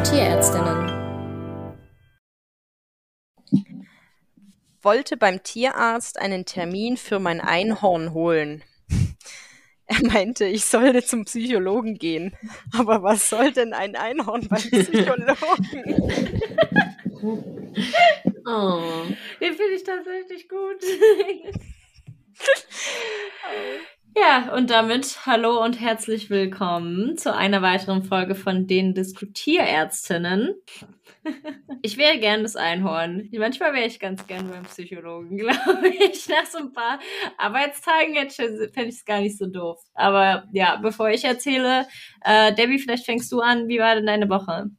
Diskutierärztinnen. Wollte beim Tierarzt einen Termin für mein Einhorn holen. Er meinte, ich sollte zum Psychologen gehen. Aber was soll denn ein Einhorn beim Psychologen? oh. Den finde ich tatsächlich gut. Ja, und damit hallo und herzlich willkommen zu einer weiteren Folge von den Diskutierärztinnen. Ich wäre gern das Einhorn. Manchmal wäre ich ganz gern beim Psychologen, glaube ich. Nach so ein paar Arbeitstagen fände ich es gar nicht so doof. Aber ja, bevor ich erzähle, äh, Debbie, vielleicht fängst du an. Wie war denn deine Woche?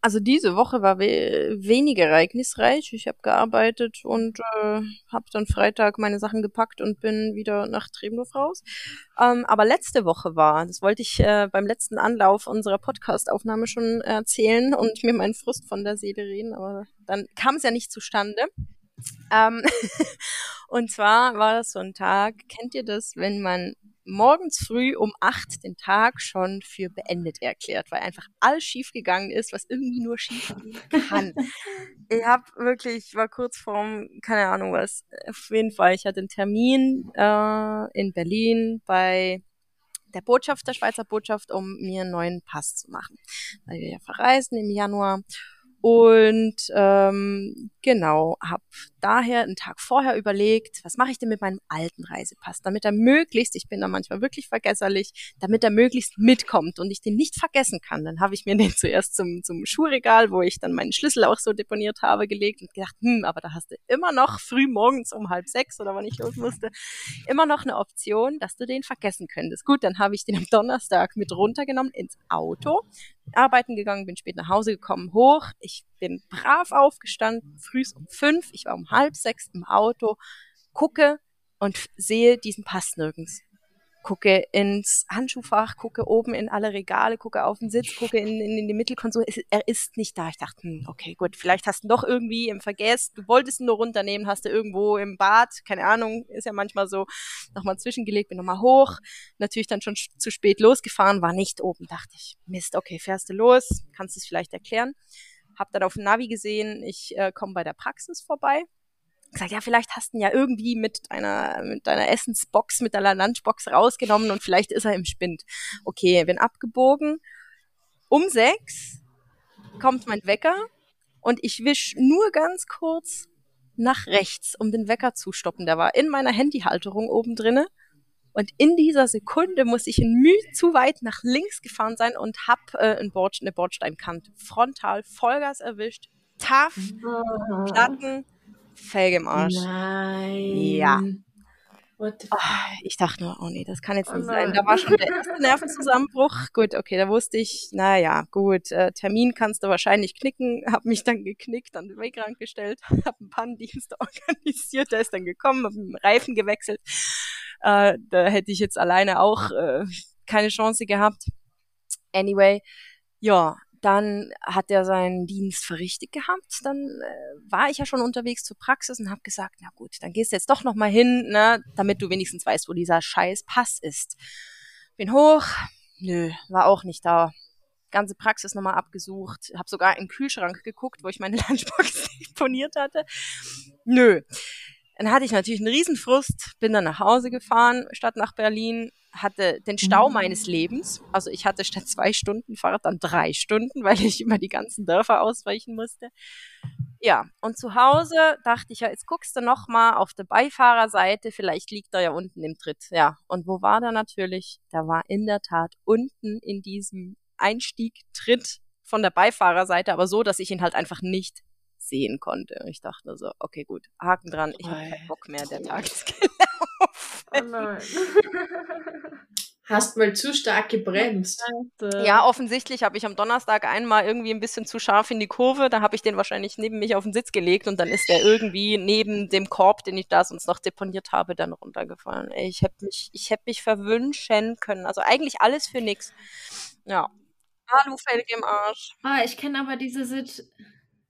Also diese Woche war we weniger ereignisreich. Ich habe gearbeitet und äh, habe dann Freitag meine Sachen gepackt und bin wieder nach Trebendorf raus. Ähm, aber letzte Woche war, das wollte ich äh, beim letzten Anlauf unserer Podcast-Aufnahme schon erzählen und mir meinen Frust von der Seele reden, aber dann kam es ja nicht zustande. Ähm und zwar war das so ein Tag, kennt ihr das, wenn man morgens früh um acht den Tag schon für beendet erklärt, weil einfach alles schief gegangen ist, was irgendwie nur schief gehen kann. ich habe wirklich, war kurz vorm, keine Ahnung was, auf jeden Fall, ich hatte einen Termin äh, in Berlin bei der Botschaft, der Schweizer Botschaft, um mir einen neuen Pass zu machen. Weil wir ja verreisen im Januar. Und ähm, genau, habe daher einen Tag vorher überlegt, was mache ich denn mit meinem alten Reisepass, damit er möglichst, ich bin da manchmal wirklich vergesserlich, damit er möglichst mitkommt und ich den nicht vergessen kann. Dann habe ich mir den zuerst zum, zum Schuhregal, wo ich dann meinen Schlüssel auch so deponiert habe, gelegt und gedacht, hm, aber da hast du immer noch früh morgens um halb sechs oder wann ich los musste, immer noch eine Option, dass du den vergessen könntest. Gut, dann habe ich den am Donnerstag mit runtergenommen ins Auto, arbeiten gegangen, bin spät nach Hause gekommen, hoch. Ich bin brav aufgestanden, früh um fünf. Ich war um halb sechs im Auto, gucke und sehe diesen Pass nirgends gucke ins Handschuhfach, gucke oben in alle Regale, gucke auf den Sitz, gucke in, in, in die Mittelkonsole. Er ist nicht da. Ich dachte, hm, okay, gut, vielleicht hast du ihn doch irgendwie im Vergess, du wolltest ihn nur runternehmen, hast du irgendwo im Bad, keine Ahnung, ist ja manchmal so, nochmal zwischengelegt, bin nochmal hoch, natürlich dann schon zu spät losgefahren, war nicht oben, dachte ich, Mist, okay, fährst du los, kannst es vielleicht erklären. Hab dann auf dem Navi gesehen, ich äh, komme bei der Praxis vorbei, gesagt, ja, vielleicht hast du ihn ja irgendwie mit deiner, mit deiner Essensbox, mit deiner Lunchbox rausgenommen und vielleicht ist er im Spind. Okay, bin abgebogen. Um sechs kommt mein Wecker und ich wisch nur ganz kurz nach rechts, um den Wecker zu stoppen. Der war in meiner Handyhalterung oben drinne. Und in dieser Sekunde muss ich in Mühe zu weit nach links gefahren sein und hab äh, ein Bord, eine Bordsteinkante frontal Vollgas erwischt. Taff, ah. Platten, Felge im Arsch. Nein. Ja. Oh, ich dachte nur, oh nee, das kann jetzt oh nicht sein. Da war schon der erste Nervenzusammenbruch. Gut, okay, da wusste ich, naja, gut, äh, Termin kannst du wahrscheinlich knicken. Hab mich dann geknickt, an den Wegrand gestellt, hab einen Pannendienst organisiert, der ist dann gekommen, hab einen Reifen gewechselt. Äh, da hätte ich jetzt alleine auch äh, keine Chance gehabt. Anyway, ja, dann hat er seinen Dienst verrichtet gehabt. Dann äh, war ich ja schon unterwegs zur Praxis und habe gesagt, na gut, dann gehst du jetzt doch noch mal hin, ne, damit du wenigstens weißt, wo dieser scheiß Pass ist. Bin hoch, nö, war auch nicht da. Ganze Praxis nochmal abgesucht, habe sogar in den Kühlschrank geguckt, wo ich meine Lunchbox deponiert hatte. Nö. Dann hatte ich natürlich einen Riesenfrust, bin dann nach Hause gefahren, statt nach Berlin, hatte den Stau mhm. meines Lebens. Also ich hatte statt zwei Stunden Fahrt dann drei Stunden, weil ich immer die ganzen Dörfer ausweichen musste. Ja, und zu Hause dachte ich ja, jetzt guckst du noch mal auf der Beifahrerseite, vielleicht liegt er ja unten im Tritt. Ja, und wo war der natürlich? Da war in der Tat unten in diesem Einstieg Tritt von der Beifahrerseite, aber so, dass ich ihn halt einfach nicht sehen konnte. Und ich dachte so, okay, gut, Haken dran, ich habe keinen Bock mehr, der Tag ist gelaufen. Oh nein. Hast mal zu stark gebremst. Ja, offensichtlich habe ich am Donnerstag einmal irgendwie ein bisschen zu scharf in die Kurve. Da habe ich den wahrscheinlich neben mich auf den Sitz gelegt und dann ist der irgendwie neben dem Korb, den ich da sonst noch deponiert habe, dann runtergefallen. Ey, ich hätte mich, ich hätte mich verwünschen können. Also eigentlich alles für nix. Ja. Alufälg im Arsch. Ah, ich kenne aber diese Sit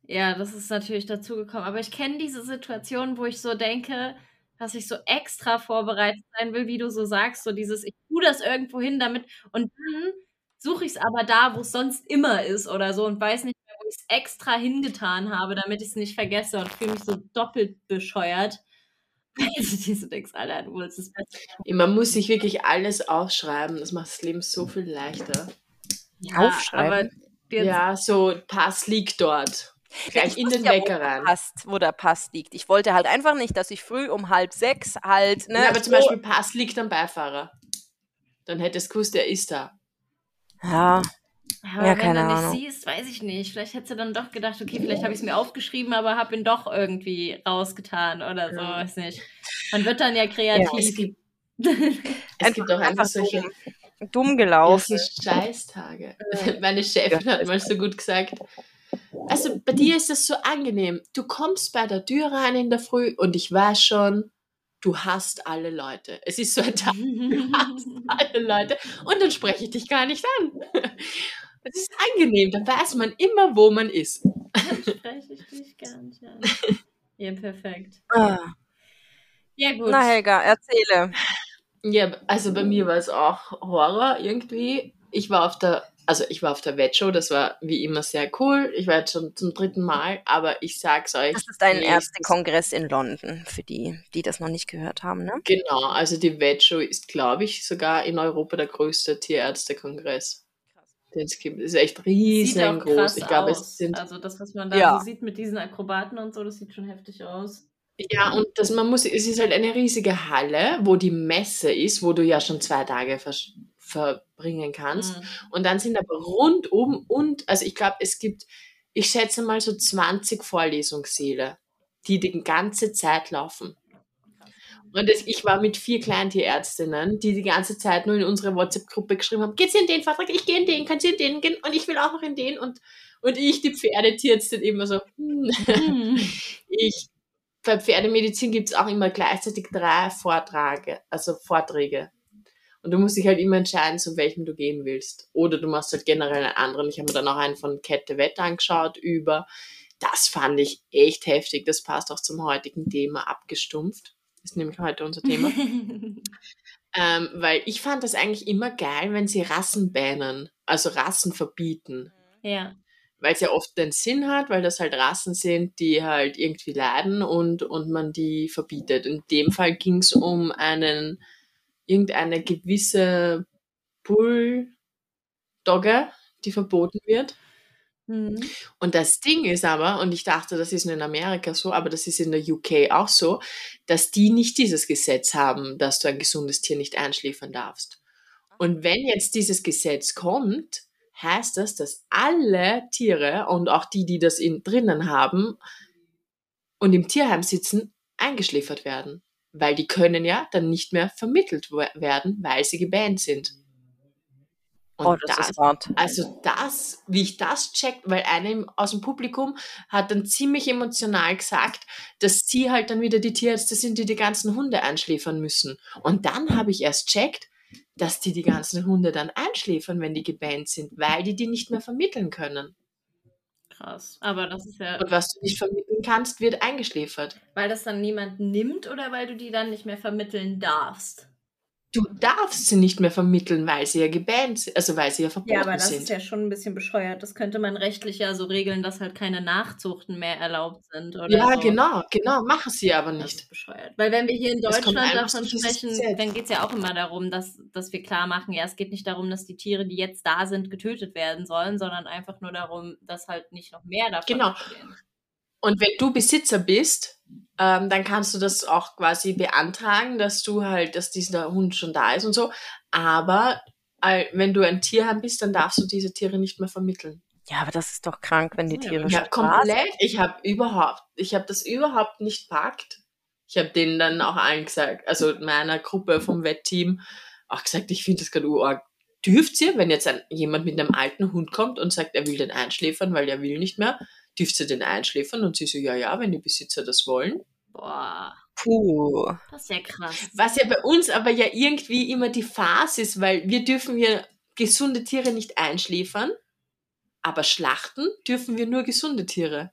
ja, das ist natürlich dazugekommen. Aber ich kenne diese Situation, wo ich so denke, dass ich so extra vorbereitet sein will, wie du so sagst, so dieses, ich tue das irgendwo hin damit und dann suche ich es aber da, wo es sonst immer ist oder so und weiß nicht mehr, wo ich es extra hingetan habe, damit ich es nicht vergesse und fühle mich so doppelt bescheuert. Also diese denkst, Alter, du willst das Beste. Man muss sich wirklich alles aufschreiben. Das macht das Leben so viel leichter. Ja, Aufschreiben? Ja, so Pass liegt dort. Gleich Ich in den ja, Wecker wo der rein. Pass, wo der Pass liegt. Ich wollte halt einfach nicht, dass ich früh um halb sechs halt, ne? Ja, aber zum so- Beispiel Pass liegt am Beifahrer. Dann hättest du gewusst, der ist da. Ja, aber Ja, wenn keine du nicht Ahnung. siehst, weiß ich nicht. Vielleicht hättest du dann doch gedacht, okay, vielleicht habe ich es mir aufgeschrieben, aber habe ihn doch irgendwie rausgetan oder so, Ja. weiß nicht. Man wird dann ja Es kreativ. gibt, es gibt auch einfach solche dumm, ja, gelaufen. so Scheißtage. Meine Chefin hat mal so gut gesagt, also bei dir ist das so angenehm. Du kommst bei der Tür rein in der Früh und ich weiß schon, du hast alle Leute. Es ist so ein Tag, du hast alle Leute und dann spreche ich dich gar nicht an. Es ist angenehm, da weiß man immer, wo man ist. Spreche ich dich gar nicht an. Ja, perfekt. Ah. Ja, gut. Na Helga, erzähle. Ja, also bei mir war es auch Horror irgendwie. Ich war auf der, also ich war auf der Wettshow, das war wie immer sehr cool. Ich war jetzt schon zum dritten Mal, aber ich sag's euch. Das ist ein nächstes- Ärztekongress in London, für die, die das noch nicht gehört haben, ne? Genau, also die Wettshow ist, glaube ich, sogar in Europa der größte Tierärztekongress, den es gibt. Ist echt Sieht auch riesengroß. krass Ich glaube, aus. es sind Also das, was man da Ja. so sieht mit diesen Akrobaten und so, das sieht schon heftig aus. Ja, und das, man muss, es ist halt eine riesige Halle, wo die Messe ist, wo du ja schon zwei Tage vers- verbringen kannst. Mhm. Und dann sind aber rundum und, also ich glaube, es gibt, ich schätze mal so 20 Vorlesungssäle, die die ganze Zeit laufen. Und das, ich war mit vier Kleintierärztinnen, die die ganze Zeit nur in unsere WhatsApp-Gruppe geschrieben haben, geht's in den Vortrag? Ich gehe in den, kannst du in den gehen? Und ich will auch noch in den. Und, und ich, die Pferdetierärztin, immer so, hm. Mhm. Ich, bei Pferdemedizin gibt es auch immer gleichzeitig drei Vorträge, also Vorträge. Und du musst dich halt immer entscheiden, zu welchem du gehen willst. Oder du machst halt generell einen anderen. Ich habe mir dann auch einen von Kette Wett angeschaut über. Das fand ich echt heftig. Das passt auch zum heutigen Thema abgestumpft. Ist nämlich heute unser Thema. ähm, weil ich fand das eigentlich immer geil, wenn sie Rassen bannen, also Rassen verbieten ja. weil es ja oft den Sinn hat, weil das halt Rassen sind, die halt irgendwie leiden und, und man die verbietet. In dem Fall ging es um einen, irgendeine gewisse Bulldogge, die verboten wird. Mhm. Und das Ding ist aber, und ich dachte, das ist nur in Amerika so, aber das ist in der UK auch so, dass die nicht dieses Gesetz haben, dass du ein gesundes Tier nicht einschläfern darfst. Und wenn jetzt dieses Gesetz kommt, heißt das, dass alle Tiere und auch die, die das in, drinnen haben und im Tierheim sitzen, eingeschläfert werden. Weil die können ja dann nicht mehr vermittelt we- werden, weil sie gebannt sind. Und Oh, das, ist hart. also das, wie ich das check, weil eine aus dem Publikum hat dann ziemlich emotional gesagt, dass sie halt dann wieder die Tierärzte sind, die die ganzen Hunde einschläfern müssen. Und dann habe ich erst checkt, dass die die ganzen Hunde dann einschläfern, wenn die gebannt sind, weil die die nicht mehr vermitteln können. Krass. Aber das ist ja, Und was du nicht vermitteln kannst, wird eingeschläfert. weil das dann niemand nimmt oder weil du die dann nicht mehr vermitteln darfst? Du darfst sie nicht mehr vermitteln, weil sie ja gebannt sind, also weil sie ja verboten Ja, aber das sind. ist ja schon ein bisschen bescheuert. Das könnte man rechtlich ja so regeln, dass halt keine Nachzuchten mehr erlaubt sind ja, so. genau, genau, machen sie aber Das nicht. ist bescheuert. Weil wenn wir hier in Deutschland davon sprechen, dann geht es ja auch immer darum, dass, dass wir klar machen, ja, es geht nicht darum, dass die Tiere, die jetzt da sind, getötet werden sollen, sondern einfach nur darum, dass halt nicht noch mehr davon Genau. entstehen. Und wenn du Besitzer bist, ähm, dann kannst du das auch quasi beantragen, dass du halt, dass dieser Hund schon da ist und so. Aber äh, wenn du ein Tierheim bist, dann darfst du diese Tiere nicht mehr vermitteln. Ja, aber das ist doch krank, wenn die Tiere Ja, schon da komplett. Ich habe überhaupt, ich habe das überhaupt nicht packt. Ich habe denen dann auch allen gesagt, also meiner Gruppe vom Wettteam, auch gesagt, ich finde das gerade urarg. Dürft ihr, wenn jetzt ein, jemand mit einem alten Hund kommt und sagt, er will den einschläfern, weil er will nicht mehr, dürft ihr den einschläfern? Und sie so, ja, ja, wenn die Besitzer das wollen. Boah, Puh. das ist ja krass. Was ja bei uns aber ja irgendwie immer die Phase ist, weil wir dürfen ja gesunde Tiere nicht einschläfern, aber schlachten dürfen wir nur gesunde Tiere.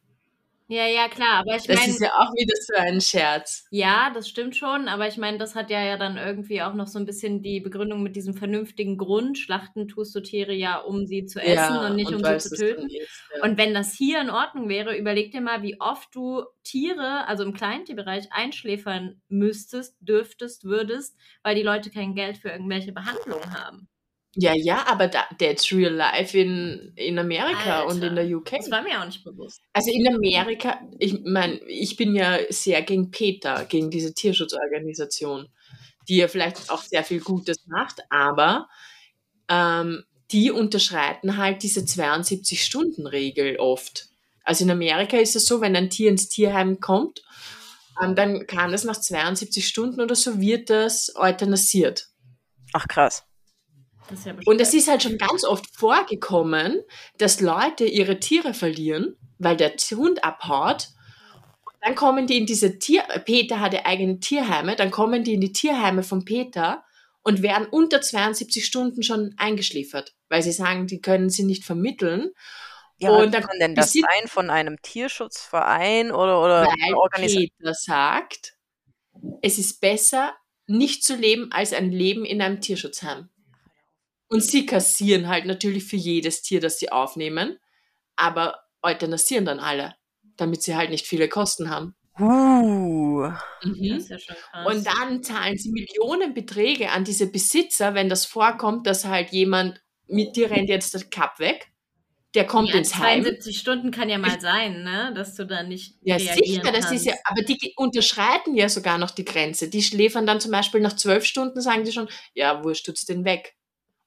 Ja, ja, klar, aber ich Das meine, ist ja auch wieder so ein Scherz. ja, das stimmt schon, aber ich meine, das hat ja ja dann irgendwie auch noch so ein bisschen die Begründung mit diesem vernünftigen Grund. Schlachten tust du Tiere ja, um sie zu essen und nicht um weil sie zu töten. ist, ja. Und wenn das hier in Ordnung wäre, überleg dir mal, wie oft du Tiere, also im Kleintierbereich, einschläfern müsstest, dürftest, würdest, weil die Leute kein Geld für irgendwelche Behandlungen haben. Ja, ja, aber da, that's real life in, in Amerika und in Alter, der UK. Das war mir auch nicht bewusst. Also in Amerika, ich meine, ich bin ja sehr gegen PETA, gegen diese Tierschutzorganisation, die ja vielleicht auch sehr viel Gutes macht, aber ähm, die unterschreiten halt diese 72-Stunden-Regel oft. Also in Amerika ist es so, wenn ein Tier ins Tierheim kommt, ähm, dann kann es nach 72 Stunden oder so wird das euthanasiert. Ach krass. Das ist ja Und es ist halt schon ganz oft vorgekommen, dass Leute ihre Tiere verlieren, weil der Hund abhaut. Dann kommen die in diese Tier... Peter hatte eigene Tierheime. Dann kommen die in die Tierheime von Peter und werden unter 72 Stunden schon eingeschliefert, weil sie sagen, die können sie nicht vermitteln. Ja, Und und dann kann denn das sein von einem Tierschutzverein oder, oder Weil einer Organisation? Peter sagt, es ist besser, nicht zu leben, als ein Leben in einem Tierschutzheim. Und sie kassieren halt natürlich für jedes Tier, das sie aufnehmen, aber euthanasieren dann alle, damit sie halt nicht viele Kosten haben. Uh. Das ist ja schon krass. Und dann zahlen sie Millionenbeträge an diese Besitzer, wenn das vorkommt, dass halt jemand mit dir rennt jetzt das Cup weg, der kommt ja, ins Heim. 72 Stunden kann ja mal sein, ne? dass du da nicht Ja, reagieren sicher, das ist ja, kannst. aber die unterschreiten ja sogar noch die Grenze. Die schläfern dann zum Beispiel nach zwölf Stunden, sagen die schon, ja, wurscht, tut's den weg.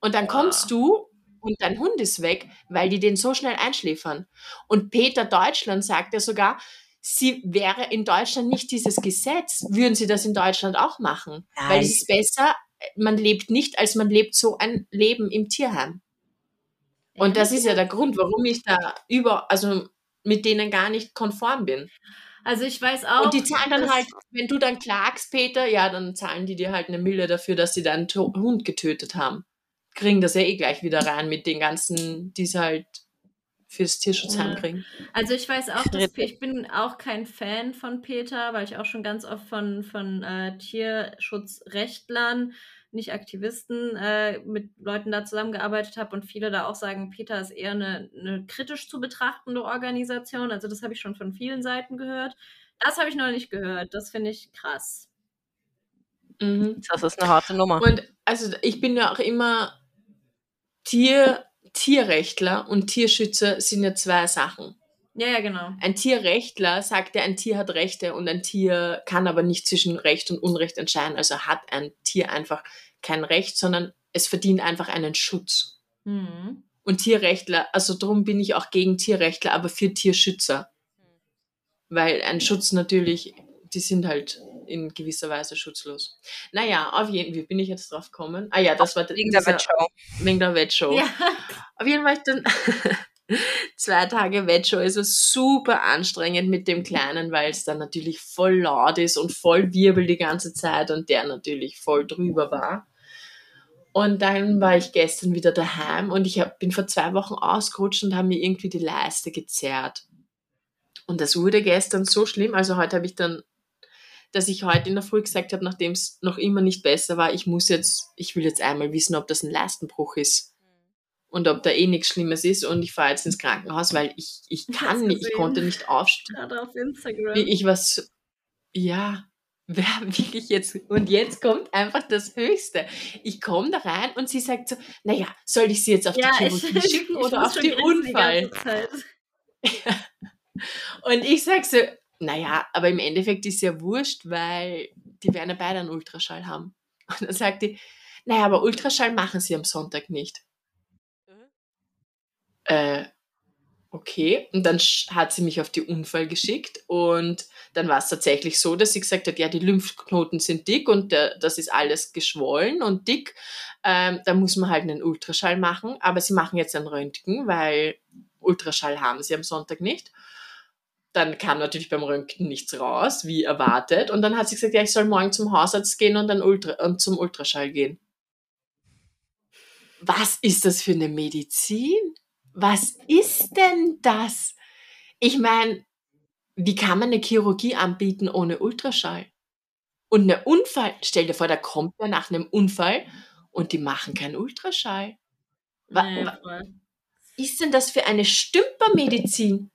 Und dann kommst du und dein Hund ist weg, weil die den so schnell einschläfern. Und Peter Deutschland sagt ja sogar, sie wäre in Deutschland nicht dieses Gesetz, würden sie das in Deutschland auch machen. Weil Nein. es ist besser, man lebt nicht, als man lebt so ein Leben im Tierheim. Und das ist ja der Grund, warum ich da über, also mit denen gar nicht konform bin. Also ich weiß auch. Und die zahlen dann halt, wenn du dann klagst, Peter, ja, dann zahlen die dir halt eine Mille dafür, dass sie deinen Hund getötet haben. Kriegen das ja eh gleich wieder rein mit den ganzen, die sie halt fürs Tierschutzheim Ja. kriegen. Also ich weiß auch, dass ich bin auch kein Fan von Peter, weil ich auch schon ganz oft von, von äh, Tierschutzrechtlern, nicht Aktivisten, äh, mit Leuten da zusammengearbeitet habe und viele da auch sagen, Peter ist eher eine, eine kritisch zu betrachtende Organisation. Also das habe ich schon von vielen Seiten gehört. Das habe ich noch nicht gehört. Das finde ich krass. Mhm. Das ist eine harte Nummer. Und also ich bin ja auch immer Tier, Tierrechtler und Tierschützer sind ja zwei Sachen. Ja, ja, genau. Ein Tierrechtler sagt ja, ein Tier hat Rechte und ein Tier kann aber nicht zwischen Recht und Unrecht entscheiden. Also hat ein Tier einfach kein Recht, sondern es verdient einfach einen Schutz. Mhm. Und Tierrechtler, also darum bin ich auch gegen Tierrechtler, aber für Tierschützer. Weil ein Schutz natürlich, die sind halt in gewisser Weise schutzlos. Naja, auf jeden Fall, wie bin ich jetzt drauf gekommen? Ah ja, das war Wegen der Wettshow. Wegen der Wettshow. Ja. Auf jeden Fall dann zwei Tage Wettshow. Es war super anstrengend mit dem Kleinen, weil es dann natürlich voll laut ist und voll Wirbel die ganze Zeit und der natürlich voll drüber war. Und dann war ich gestern wieder daheim und ich hab, bin vor zwei Wochen ausgerutscht und habe mir irgendwie die Leiste gezerrt. Und das wurde gestern so schlimm. Also heute habe ich dann, dass ich heute in der Früh gesagt habe, nachdem es noch immer nicht besser war, ich muss jetzt, ich will jetzt einmal wissen, ob das ein Leistenbruch ist und ob da eh nichts Schlimmes ist und ich fahre jetzt ins Krankenhaus, weil ich, ich kann nicht, ich konnte nicht aufstehen. Gerade auf Instagram. Ich war so, ja, wer wirklich jetzt, und jetzt kommt einfach das Höchste. Ich komme da rein und sie sagt so, naja, soll ich sie jetzt auf ja, die ich, Chirurgie schicken ich oder auf die grinsen Unfall? ganze Zeit. Und ich sag so, naja, aber im Endeffekt ist ja wurscht, weil die werden ja beide einen Ultraschall haben. Und dann sagt die, naja, aber Ultraschall machen sie am Sonntag nicht. Mhm. Äh, okay. Und dann hat sie mich auf die Unfall geschickt und dann war es tatsächlich so, dass sie gesagt hat, ja, die Lymphknoten sind dick und der, das ist alles geschwollen und dick. Ähm, da muss man halt einen Ultraschall machen, aber sie machen jetzt ein Röntgen, weil Ultraschall haben sie am Sonntag nicht. Dann kam natürlich beim Röntgen nichts raus, wie erwartet. Und dann hat sie gesagt, ja, ich soll morgen zum Hausarzt gehen und dann Ultra und zum Ultraschall gehen. Was ist das für eine Medizin? Was ist denn das? Ich meine, wie kann man eine Chirurgie anbieten ohne Ultraschall? Und ein Unfall, stell dir vor, da kommt er nach einem Unfall und die machen keinen Ultraschall. Was ist denn das für eine Stümpermedizin?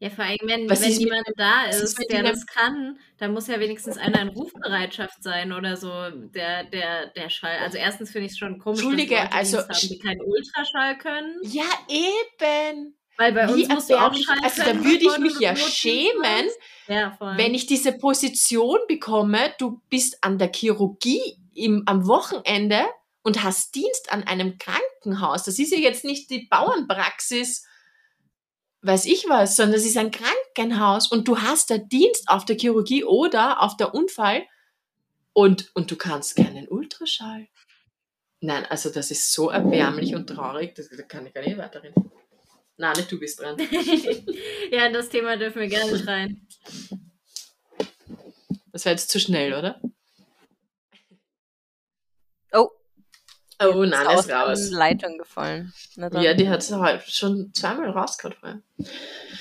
Ja, vor allem, wenn, wenn jemand da ist, der das kann, dann muss ja wenigstens einer in Rufbereitschaft sein oder so, der, der, der Schall. Also erstens finde ich es schon komisch, Entschuldige, dass Leute also, haben, die keinen Ultraschall können. Ja, eben. Weil bei Wie uns musst du auch Schall Also da würde ich mich ja schämen, ja, wenn ich diese Position bekomme, du bist an der Chirurgie im, am Wochenende und hast Dienst an einem Krankenhaus. Das ist ja jetzt nicht die Bauernpraxis, weiß ich was, sondern es ist ein Krankenhaus und du hast da Dienst auf der Chirurgie oder auf der Unfall und, und du kannst keinen Ultraschall. Nein, also das ist so erbärmlich und traurig, das, da kann ich gar nicht weiterreden. Nein, nicht du bist dran. ja, das Thema dürfen wir gerne nicht rein. Das war jetzt zu schnell, oder? Oh nein, ist, ist raus. Leitung gefallen. Ja, die hat halt schon zweimal rausgehört vorher.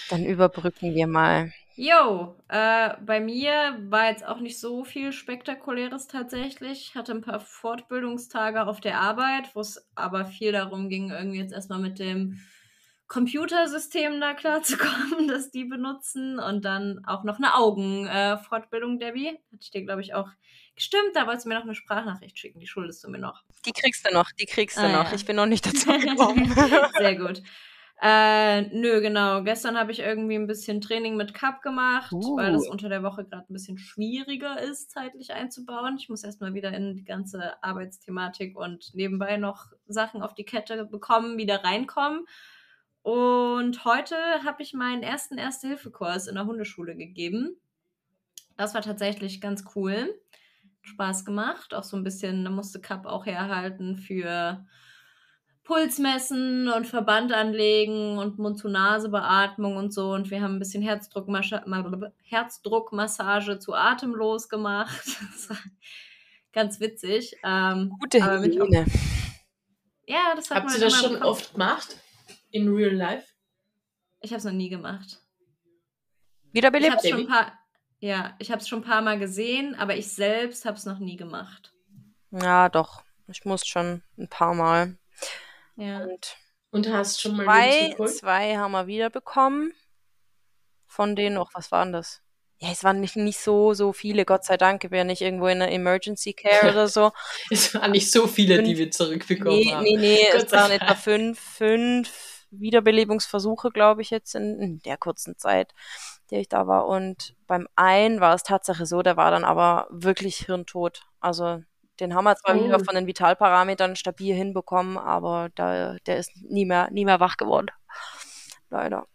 Dann überbrücken wir mal. Jo, äh, bei mir war jetzt auch nicht so viel Spektakuläres tatsächlich. Ich hatte ein paar Fortbildungstage auf der Arbeit, wo es aber viel darum ging, irgendwie jetzt erstmal mit dem Computersystem da klarzukommen, das die benutzen. Und dann auch noch eine Augenfortbildung, äh, Debbie. Hatte ich dir, glaube ich, auch gestimmt. Da wolltest du mir noch eine Sprachnachricht schicken. Die schuldest du mir noch. Die kriegst du noch, die kriegst du ah, noch. Ja. Ich bin noch nicht dazu gekommen. Sehr gut. Äh, nö, genau. Gestern habe ich irgendwie ein bisschen Training mit Cup gemacht, uh. weil das unter der Woche gerade ein bisschen schwieriger ist, zeitlich einzubauen. Ich muss erstmal wieder in die ganze Arbeitsthematik und nebenbei noch Sachen auf die Kette bekommen, wieder reinkommen. Und heute habe ich meinen ersten Erste-Hilfe-Kurs in der Hundeschule gegeben. Das war tatsächlich ganz cool. Spaß gemacht. Auch so ein bisschen, da musste Cup auch herhalten für Pulsmessen und Verband anlegen und Mund-zu-Nase-Beatmung und so. Und wir haben ein bisschen Herzdruckmassage zu atemlos gemacht. ganz witzig. Ähm, Gute Hygiene. Ja, das hat Habt ihr das schon oft gemacht? In real life? Ich habe es noch nie gemacht. Wiederbelebt? Ich habe schon ein paar. Ja, ich habe es schon ein paar Mal gesehen, aber ich selbst habe es noch nie gemacht. Ja, doch. Ich muss schon ein paar Mal. Ja. Und, und hast schon mal zwei, zwei haben wir wiederbekommen. Von denen noch, was waren das? Ja, es waren nicht, nicht so, so viele, Gott sei Dank. Ja nicht irgendwo in der Emergency Care oder so. es waren nicht so viele, fünf, die wir zurückbekommen nee, haben. Nee, nee, Gott es waren etwa fünf, fünf Wiederbelebungsversuche, glaube ich, jetzt in, in, der kurzen Zeit, der ich da war. Und beim einen war es Tatsache so, der war dann aber wirklich hirntot. Also den haben wir zwar oh. wieder von den Vitalparametern stabil hinbekommen, aber da, der ist nie mehr, nie mehr wach geworden. Leider.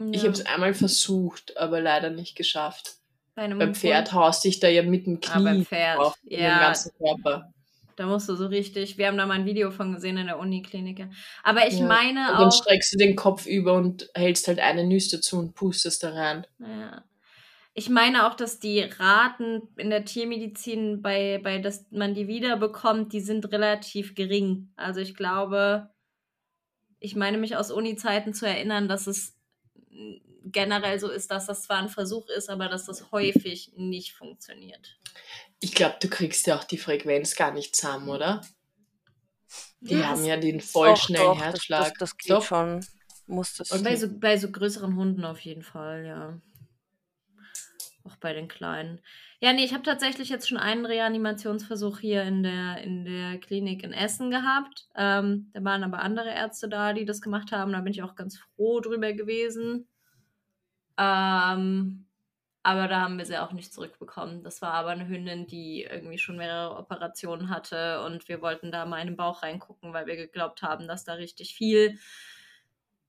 Ja. Ich habe es einmal versucht, aber leider nicht geschafft. Beim Pferd haust dich da ja mit dem Knie ah, beim Pferd. auf ja. den ganzen Körper. Da musst du so richtig, wir haben da mal ein Video von gesehen in der Uniklinik. Aber ich ja. meine und auch. Dann streckst du den Kopf über und hältst halt eine Nüste zu und pustest da rein. Ja. Ich meine auch, dass die Raten in der Tiermedizin, bei, bei dass man die wiederbekommt, die sind relativ gering. Also ich glaube, ich meine mich aus Uni-Zeiten zu erinnern, dass es generell so ist, dass das zwar ein Versuch ist, aber dass das häufig nicht funktioniert. Ich glaube, du kriegst ja auch die Frequenz gar nicht zusammen, oder? Die ja, haben ja den voll schnellen Herzschlag. Das, das, das geht doch. schon. Muss das okay. bei, so, bei so größeren Hunden auf jeden Fall, ja. Auch bei den kleinen. Ja, nee, ich habe tatsächlich jetzt schon einen Reanimationsversuch hier in der, in der Klinik in Essen gehabt. Ähm, da waren aber andere Ärzte da, die das gemacht haben. Da bin ich auch ganz froh drüber gewesen. Ähm, aber da haben wir sie auch nicht zurückbekommen. Das war aber eine Hündin, die irgendwie schon mehrere Operationen hatte und wir wollten da mal in den Bauch reingucken, weil wir geglaubt haben, dass da richtig viel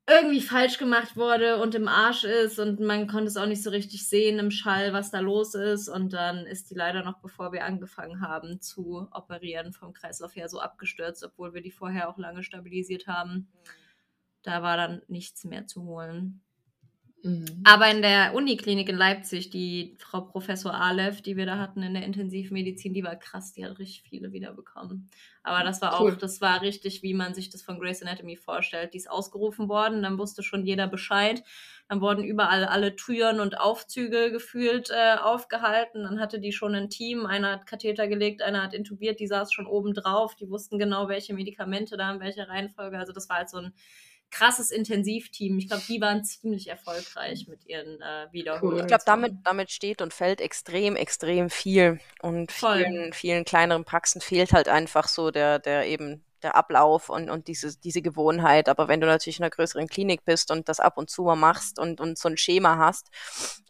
irgendwie falsch gemacht wurde und im Arsch ist und man konnte es auch nicht so richtig sehen im Schall, was da los ist. Und dann ist die leider noch, bevor wir angefangen haben zu operieren, vom Kreislauf her so abgestürzt, obwohl wir die vorher auch lange stabilisiert haben. Da war dann nichts mehr zu holen. Mhm. Aber in der Uniklinik in Leipzig, die Frau Professor Aleph, die wir da hatten in der Intensivmedizin, die war krass, die hat richtig viele wiederbekommen. Aber das war cool. auch, das war richtig, wie man sich das von Grey's Anatomy vorstellt. Die ist ausgerufen worden, dann wusste schon jeder Bescheid. Dann wurden überall alle Türen und Aufzüge gefühlt äh, aufgehalten. Dann hatte die schon ein Team. Einer hat Katheter gelegt, einer hat intubiert, die saß schon oben drauf. Die wussten genau, welche Medikamente da in welcher Reihenfolge. Also das war halt so ein krasses Intensivteam. Ich glaube, die waren ziemlich erfolgreich mit ihren äh, Wiederholungen. Ich glaube, damit, damit steht und fällt extrem, extrem viel. Und vielen, vielen kleineren Praxen fehlt halt einfach so der, der eben der Ablauf und, und diese, diese Gewohnheit. Aber wenn du natürlich in einer größeren Klinik bist und das ab und zu mal machst und, und so ein Schema hast.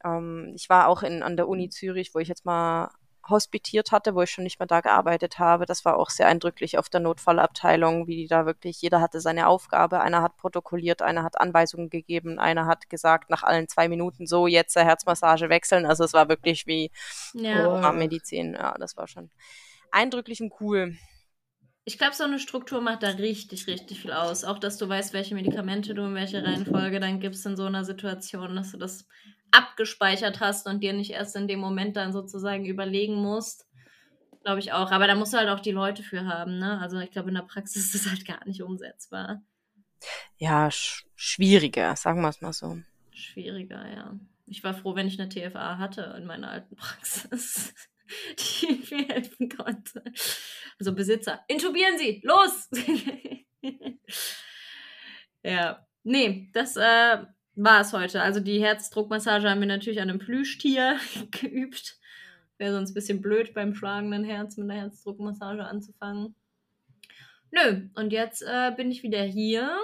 Ähm, ich war auch in, an der Uni Zürich, wo ich jetzt mal hospitiert hatte, wo ich schon nicht mehr da gearbeitet habe. Das war auch sehr eindrücklich auf der Notfallabteilung, wie die da wirklich, jeder hatte seine Aufgabe, einer hat protokolliert, einer hat Anweisungen gegeben, einer hat gesagt, nach allen zwei Minuten so, jetzt Herzmassage wechseln. Also es war wirklich wie ja. Medizin. Ja, das war schon eindrücklich und cool. Ich glaube, so eine Struktur macht da richtig, richtig viel aus. Auch, dass du weißt, welche Medikamente du in welche Reihenfolge dann gibst in so einer Situation, dass du das abgespeichert hast und dir nicht erst in dem Moment dann sozusagen überlegen musst. Glaube ich auch. Aber da musst du halt auch die Leute für haben, ne? Also ich glaube, in der Praxis ist das halt gar nicht umsetzbar. Ja, sch schwieriger, sagen wir es mal so. Schwieriger, ja. Ich war froh, wenn ich eine TFA hatte in meiner alten Praxis, die mir helfen konnte. Also Besitzer, intubieren Sie, los! ja, nee, das äh, war es heute. Also die Herzdruckmassage haben wir natürlich an einem Plüschtier geübt. Wäre sonst ein bisschen blöd beim schlagenden Herz mit einer Herzdruckmassage anzufangen. Nö, und jetzt äh, bin ich wieder hier.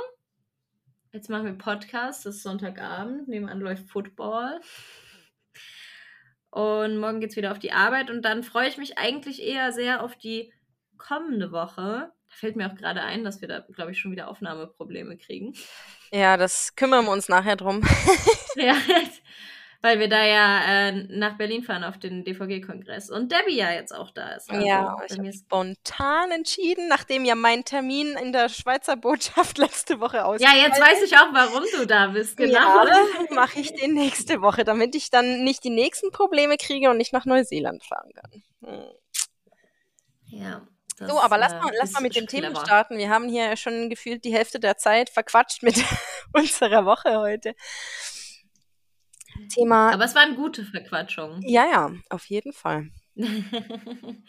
Jetzt machen wir Podcast, das ist Sonntagabend, nebenan läuft Football. Und morgen geht's wieder auf die Arbeit und dann freue ich mich eigentlich eher sehr auf die kommende Woche. Da fällt mir auch gerade ein, dass wir da, glaube ich, schon wieder Aufnahmeprobleme kriegen. Ja, das kümmern wir uns nachher drum. ja, weil wir da ja äh, nach Berlin fahren auf den DVG-Kongress und Debbie ja jetzt auch da ist. Also ja, ich habe spontan entschieden, nachdem ja mein Termin in der Schweizer Botschaft letzte Woche ausgefallen Ja, jetzt weiß ich auch, warum du da bist, genau. Ja, mache ich den nächste Woche, damit ich dann nicht die nächsten Probleme kriege und nicht nach Neuseeland fahren kann. Hm. Ja. Das, so, aber lass mal, äh, lass mal mit dem Thema starten. Wir haben hier schon gefühlt die Hälfte der Zeit verquatscht mit unserer Woche heute. Thema. Aber es waren gute Verquatschungen. Ja, ja, auf jeden Fall.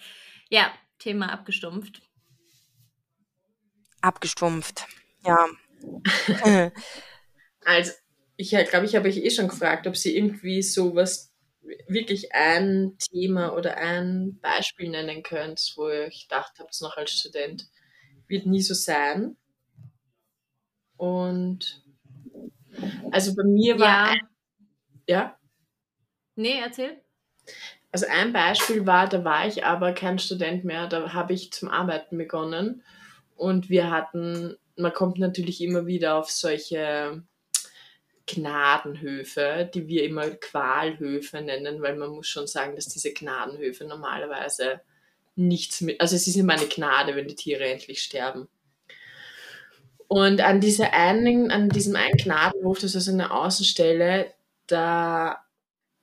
ja, Thema abgestumpft. Abgestumpft, ja. also, ich glaube, ich habe euch eh schon gefragt, ob sie irgendwie sowas wirklich ein Thema oder ein Beispiel nennen könnt, wo ich gedacht habe, es noch als Student wird nie so sein. Und also bei mir war ja. Ein, ja? Nee, erzähl. Also ein Beispiel war, da war ich aber kein Student mehr, da habe ich zum Arbeiten begonnen und wir hatten, man kommt natürlich immer wieder auf solche Gnadenhöfe, die wir immer Qualhöfe nennen, weil man muss schon sagen, dass diese Gnadenhöfe normalerweise nichts mit, also es ist immer eine Gnade, wenn die Tiere endlich sterben. Und an dieser einen, an diesem einen Gnadenhof, das ist also eine Außenstelle, da,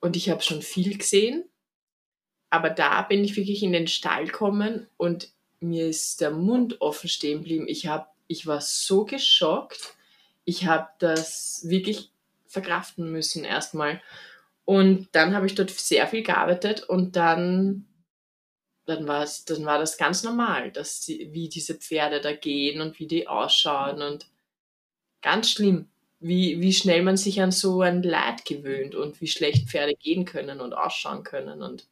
und ich habe schon viel gesehen, aber da bin ich wirklich in den Stall gekommen und mir ist der Mund offen stehen geblieben. Ich habe, ich war so geschockt. Ich habe das wirklich verkraften müssen erstmal. Und dann habe ich dort sehr viel gearbeitet und dann, dann, war's, dann war das ganz normal, dass die, wie diese Pferde da gehen und wie die ausschauen und ganz schlimm, wie, wie schnell man sich an so ein Leid gewöhnt und wie schlecht Pferde gehen können und ausschauen können und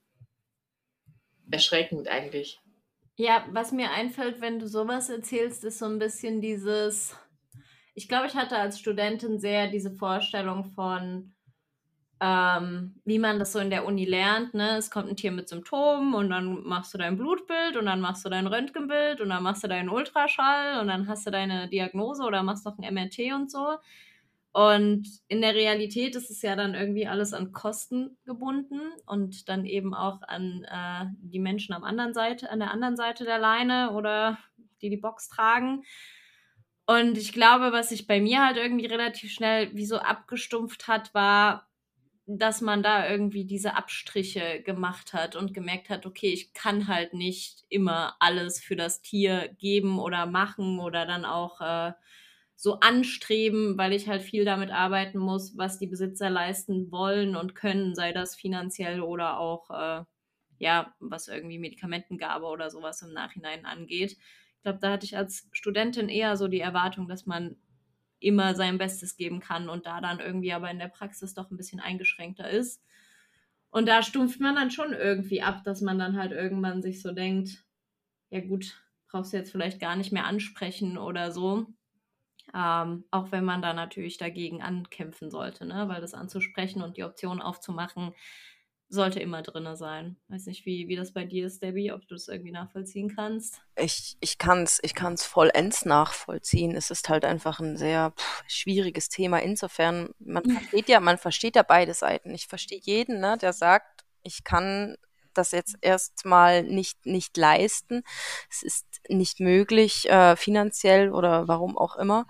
erschreckend eigentlich. Ja, was mir einfällt, wenn du sowas erzählst, ist so ein bisschen dieses, ich glaube, ich hatte als Studentin sehr diese Vorstellung von, ähm, wie man das so in der Uni lernt. Ne? Es kommt ein Tier mit Symptomen und dann machst du dein Blutbild und dann machst du dein Röntgenbild und dann machst du deinen Ultraschall und dann hast du deine Diagnose oder machst noch ein MRT und so. Und in der Realität ist es ja dann irgendwie alles an Kosten gebunden und dann eben auch an äh, die Menschen am anderen Seite, an der anderen Seite der Leine oder die die Box tragen. Und ich glaube, was sich bei mir halt irgendwie relativ schnell wie so abgestumpft hat, war, dass man da irgendwie diese Abstriche gemacht hat und gemerkt hat, okay, ich kann halt nicht immer alles für das Tier geben oder machen oder dann auch äh, so anstreben, weil ich halt viel damit arbeiten muss, was die Besitzer leisten wollen und können, sei das finanziell oder auch, äh, ja, was irgendwie Medikamentengabe oder sowas im Nachhinein angeht glaube, da hatte ich als Studentin eher so die Erwartung, dass man immer sein Bestes geben kann und da dann irgendwie aber in der Praxis doch ein bisschen eingeschränkter ist. Und da stumpft man dann schon irgendwie ab, dass man dann halt irgendwann sich so denkt, ja gut, brauchst du jetzt vielleicht gar nicht mehr ansprechen oder so. Ähm, auch wenn man da natürlich dagegen ankämpfen sollte, ne? weil das anzusprechen und die Option aufzumachen, sollte immer drin sein. Weiß nicht, wie, wie das bei dir ist, Debbie, ob du das irgendwie nachvollziehen kannst. Ich, ich kann es ich kann's vollends nachvollziehen. Es ist halt einfach ein sehr pff, schwieriges Thema. Insofern, man versteht ja, man versteht ja beide Seiten. Ich verstehe jeden, ne, der sagt, ich kann das jetzt erstmal nicht, nicht leisten. Es ist nicht möglich, äh, finanziell oder warum auch immer.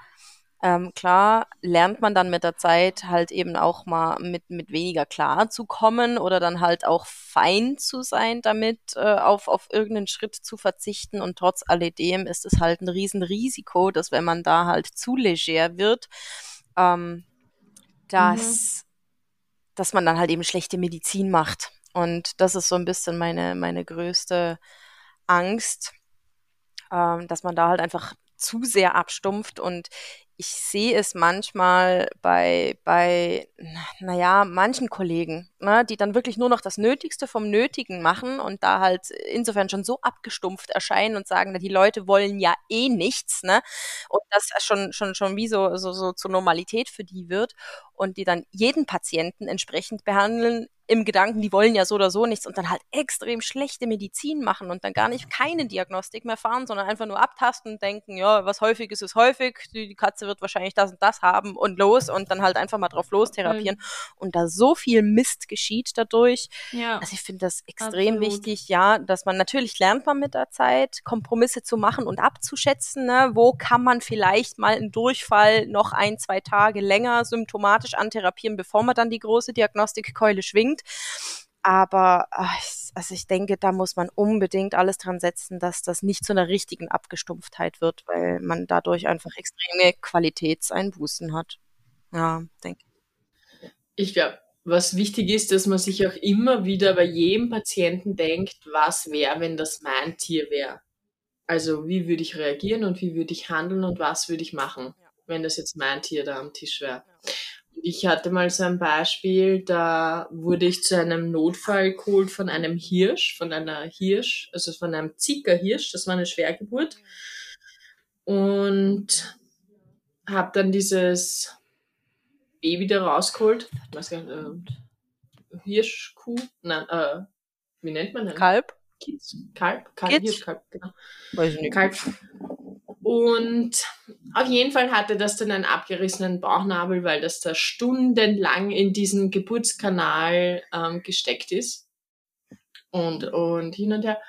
Ähm, klar lernt man dann mit der Zeit halt eben auch mal mit, mit weniger klar zu kommen oder dann halt auch fein zu sein damit, äh, auf, auf irgendeinen Schritt zu verzichten. Und trotz alledem ist es halt ein Riesenrisiko, dass wenn man da halt zu leger wird, ähm, dass, mhm. dass man dann halt eben schlechte Medizin macht. Und das ist so ein bisschen meine, meine größte Angst, ähm, dass man da halt einfach zu sehr abstumpft. Und ich sehe es manchmal bei, bei, naja, manchen Kollegen, ne, die dann wirklich nur noch das Nötigste vom Nötigen machen und da halt insofern schon so abgestumpft erscheinen und sagen, die Leute wollen ja eh nichts, ne, und das schon, schon, schon wie so, so, so zur Normalität für die wird und die dann jeden Patienten entsprechend behandeln, im Gedanken, die wollen ja so oder so nichts und dann halt extrem schlechte Medizin machen und dann gar nicht keine Diagnostik mehr fahren, sondern einfach nur abtasten und denken, ja, was häufig ist, ist häufig, die, Katze wird wahrscheinlich das und das haben und los und dann halt einfach mal drauf los therapieren und da so viel Mist geschieht dadurch. Ja, also ich finde das extrem absolut. wichtig, ja, dass man natürlich lernt man mit der Zeit, Kompromisse zu machen und abzuschätzen, ne, wo kann man vielleicht mal einen Durchfall noch ein, zwei Tage länger symptomatisch antherapieren, bevor man dann die große Diagnostikkeule schwingt bringt. Aber ah, also ich denke, da muss man unbedingt alles dran setzen, dass das nicht zu einer richtigen Abgestumpftheit wird, weil man dadurch einfach extreme Qualitätseinbußen hat. Ja, denke ich. Ich glaube, was wichtig ist, dass man sich auch immer wieder bei jedem Patienten denkt, was wäre, wenn das mein Tier wäre. Also wie würde ich reagieren und wie würde ich handeln und was würde ich machen, wenn das jetzt mein Tier da am Tisch wäre. Ja. Ich hatte mal so ein Beispiel, da wurde ich zu einem Notfall geholt von einem Hirsch, von einer Hirsch, also von einem Zickerhirsch, das war eine Schwergeburt. Und habe dann dieses Baby da rausgeholt. Ich weiß gar nicht, äh, Hirschkuh? Nein, äh, wie nennt man das? Kalb? Kids. Kalb? Kalb, Kids? Hirschkalb, genau. Weiß ich nicht. Kalb. Und auf jeden Fall hatte das dann einen abgerissenen Bauchnabel, weil das da stundenlang in diesen Geburtskanal ähm, gesteckt ist. Und, und hin und her.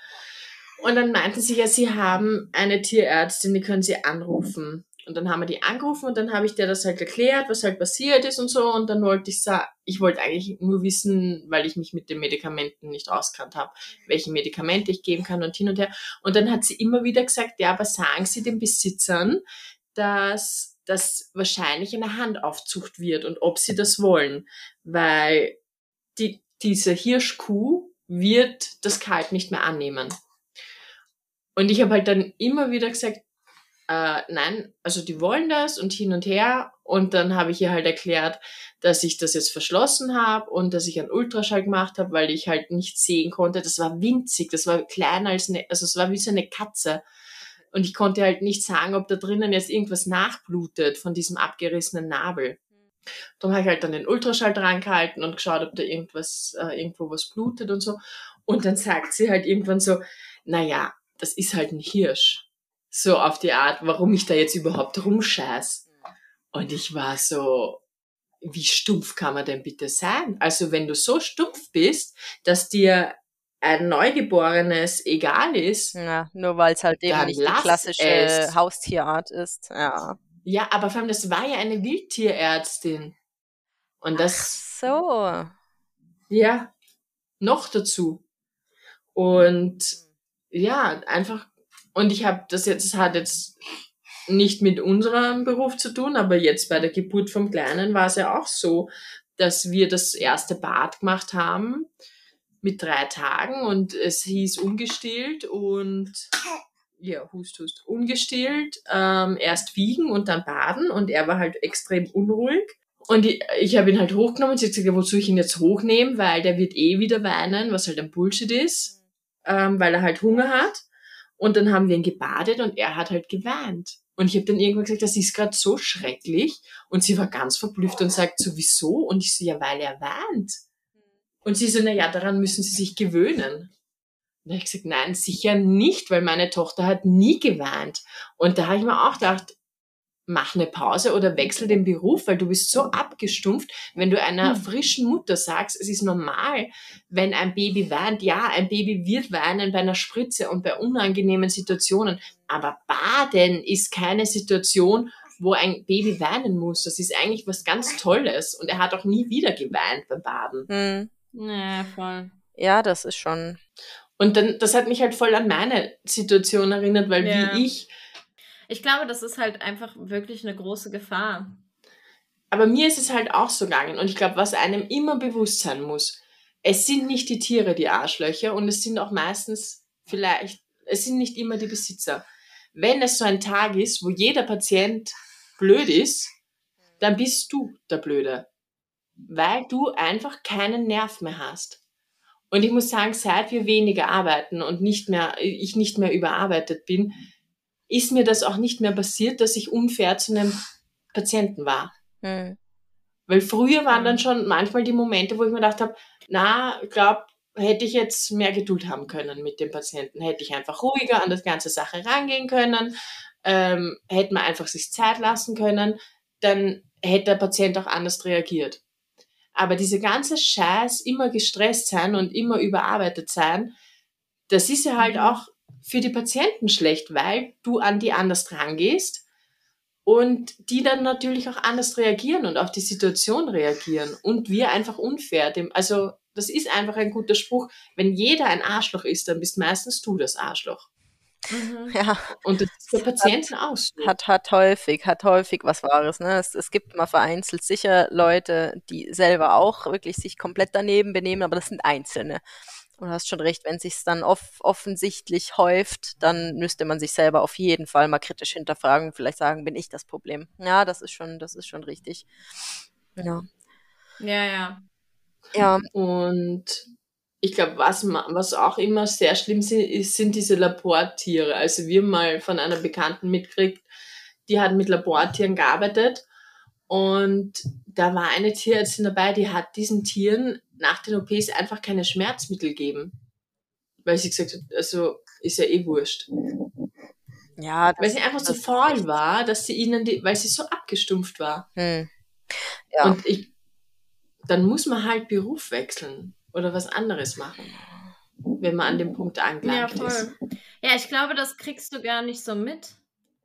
Und dann meinten sie ja, sie haben eine Tierärztin, die können sie anrufen. Und dann haben wir die angerufen und dann habe ich der das halt erklärt, was halt passiert ist und so. Und dann wollte ich sagen, ich wollte eigentlich nur wissen, weil ich mich mit den Medikamenten nicht auskannt habe, welche Medikamente ich geben kann und hin und her. Und dann hat sie immer wieder gesagt, ja, aber sagen Sie den Besitzern, dass das wahrscheinlich eine Handaufzucht wird und ob sie das wollen. Weil die, diese Hirschkuh wird das Kalb nicht mehr annehmen. Und ich habe halt dann immer wieder gesagt, äh, nein, also die wollen das und hin und her. Und dann habe ich ihr halt erklärt, dass ich das jetzt verschlossen habe und dass ich einen Ultraschall gemacht habe, weil ich halt nicht sehen konnte. Das war winzig, das war kleiner als eine, also es war wie so eine Katze. Und ich konnte halt nicht sagen, ob da drinnen jetzt irgendwas nachblutet von diesem abgerissenen Nabel. Darum habe ich halt dann den Ultraschall dran gehalten und geschaut, ob da irgendwas, äh, irgendwo was blutet und so. Und dann sagt sie halt irgendwann so, naja, das ist halt ein Hirsch so auf die Art, warum ich da jetzt überhaupt rumscheiß. Und ich war so, wie stumpf kann man denn bitte sein? Also wenn du so stumpf bist, dass dir ein Neugeborenes egal ist. Ja, nur weil es halt eben nicht die klassische es. Haustierart ist. Ja. Ja, aber vor allem, das war ja eine Wildtierärztin. Und das. Ach so. Ja, noch dazu. Und ja, einfach. Und ich habe das jetzt, das hat jetzt nicht mit unserem Beruf zu tun, aber jetzt bei der Geburt vom Kleinen war es ja auch so, dass wir das erste Bad gemacht haben mit drei Tagen und es hieß umgestillt und ja, hust, hust, umgestillt, ähm, erst wiegen und dann baden und er war halt extrem unruhig. Und ich, ich habe ihn halt hochgenommen und sie hat gesagt, wozu ich ihn jetzt hochnehmen, weil der wird eh wieder weinen, was halt ein Bullshit ist, ähm, weil er halt Hunger hat. Und dann haben wir ihn gebadet und er hat halt geweint. Und ich habe dann irgendwann gesagt, das ist gerade so schrecklich. Und sie war ganz verblüfft und sagt so, wieso? Und ich so, ja, weil er weint. Und sie so, na ja, daran müssen sie sich gewöhnen. Und da habe ich gesagt, nein, sicher nicht, weil meine Tochter hat nie geweint. Und da habe ich mir auch gedacht, mach eine Pause oder wechsel den Beruf, weil du bist so abgestumpft, wenn du einer hm. frischen Mutter sagst, es ist normal, wenn ein Baby weint. Ja, ein Baby wird weinen bei einer Spritze und bei unangenehmen Situationen, aber Baden ist keine Situation, wo ein Baby weinen muss. Das ist eigentlich was ganz Tolles und er hat auch nie wieder geweint beim Baden. Hm. Ja, voll. Ja, das ist schon. Und dann, das hat mich halt voll an meine Situation erinnert, weil ja. wie ich ich glaube, das ist halt einfach wirklich eine große Gefahr. Aber mir ist es halt auch so gegangen und ich glaube, was einem immer bewusst sein muss, es sind nicht die Tiere die Arschlöcher und es sind auch meistens vielleicht, es sind nicht immer die Besitzer. Wenn es so ein Tag ist, wo jeder Patient blöd ist, dann bist du der Blöde, weil du einfach keinen Nerv mehr hast. Und ich muss sagen, seit wir weniger arbeiten und nicht mehr, ich nicht mehr überarbeitet bin, ist mir das auch nicht mehr passiert, dass ich unfair zu einem Patienten war. Mhm. Weil früher waren dann hm. schon manchmal die Momente, wo ich mir gedacht habe, na, glaub, hätte ich jetzt mehr Geduld haben können mit dem Patienten, hätte ich einfach ruhiger an das ganze Sache rangehen können, ähm, hätte man einfach sich Zeit lassen können, dann hätte der Patient auch anders reagiert. Aber diese ganze Scheiß, immer gestresst sein und immer überarbeitet sein, das ist ja halt mhm. auch für die Patienten schlecht, weil du an die anders rangehst und die dann natürlich auch anders reagieren und auf die Situation reagieren und wir einfach unfair. Dem, also das ist einfach ein guter Spruch. Wenn jeder ein Arschloch ist, dann bist meistens du das Arschloch. Mhm. Ja. Und das ist für Patienten so. Hat, hat häufig, hat häufig was Wahres. Ne? Es, es gibt mal vereinzelt sicher Leute, die selber auch wirklich sich komplett daneben benehmen, aber das sind Einzelne. Du hast schon recht, wenn sich dann off offensichtlich häuft, dann müsste man sich selber auf jeden Fall mal kritisch hinterfragen und vielleicht sagen, bin ich das Problem? Ja, das ist schon, das ist schon richtig. Ja. Ja, ja. Ja. Und ich glaube, was, was auch immer sehr schlimm ist, sind diese Labortiere. Also wir mal von einer Bekannten mitgekriegt, die hat mit Labortieren gearbeitet und da war eine Tierärztin dabei, die hat diesen Tieren nach den OPs einfach keine Schmerzmittel geben. Weil sie gesagt hat, also ist ja eh wurscht. Ja, weil sie einfach so faul war, dass sie ihnen die, weil sie so abgestumpft war. Hm. Ja. Und ich, dann muss man halt Beruf wechseln oder was anderes machen, wenn man an dem Punkt angelangt ja, voll. ist. Ja, ich glaube, das kriegst du gar nicht so mit.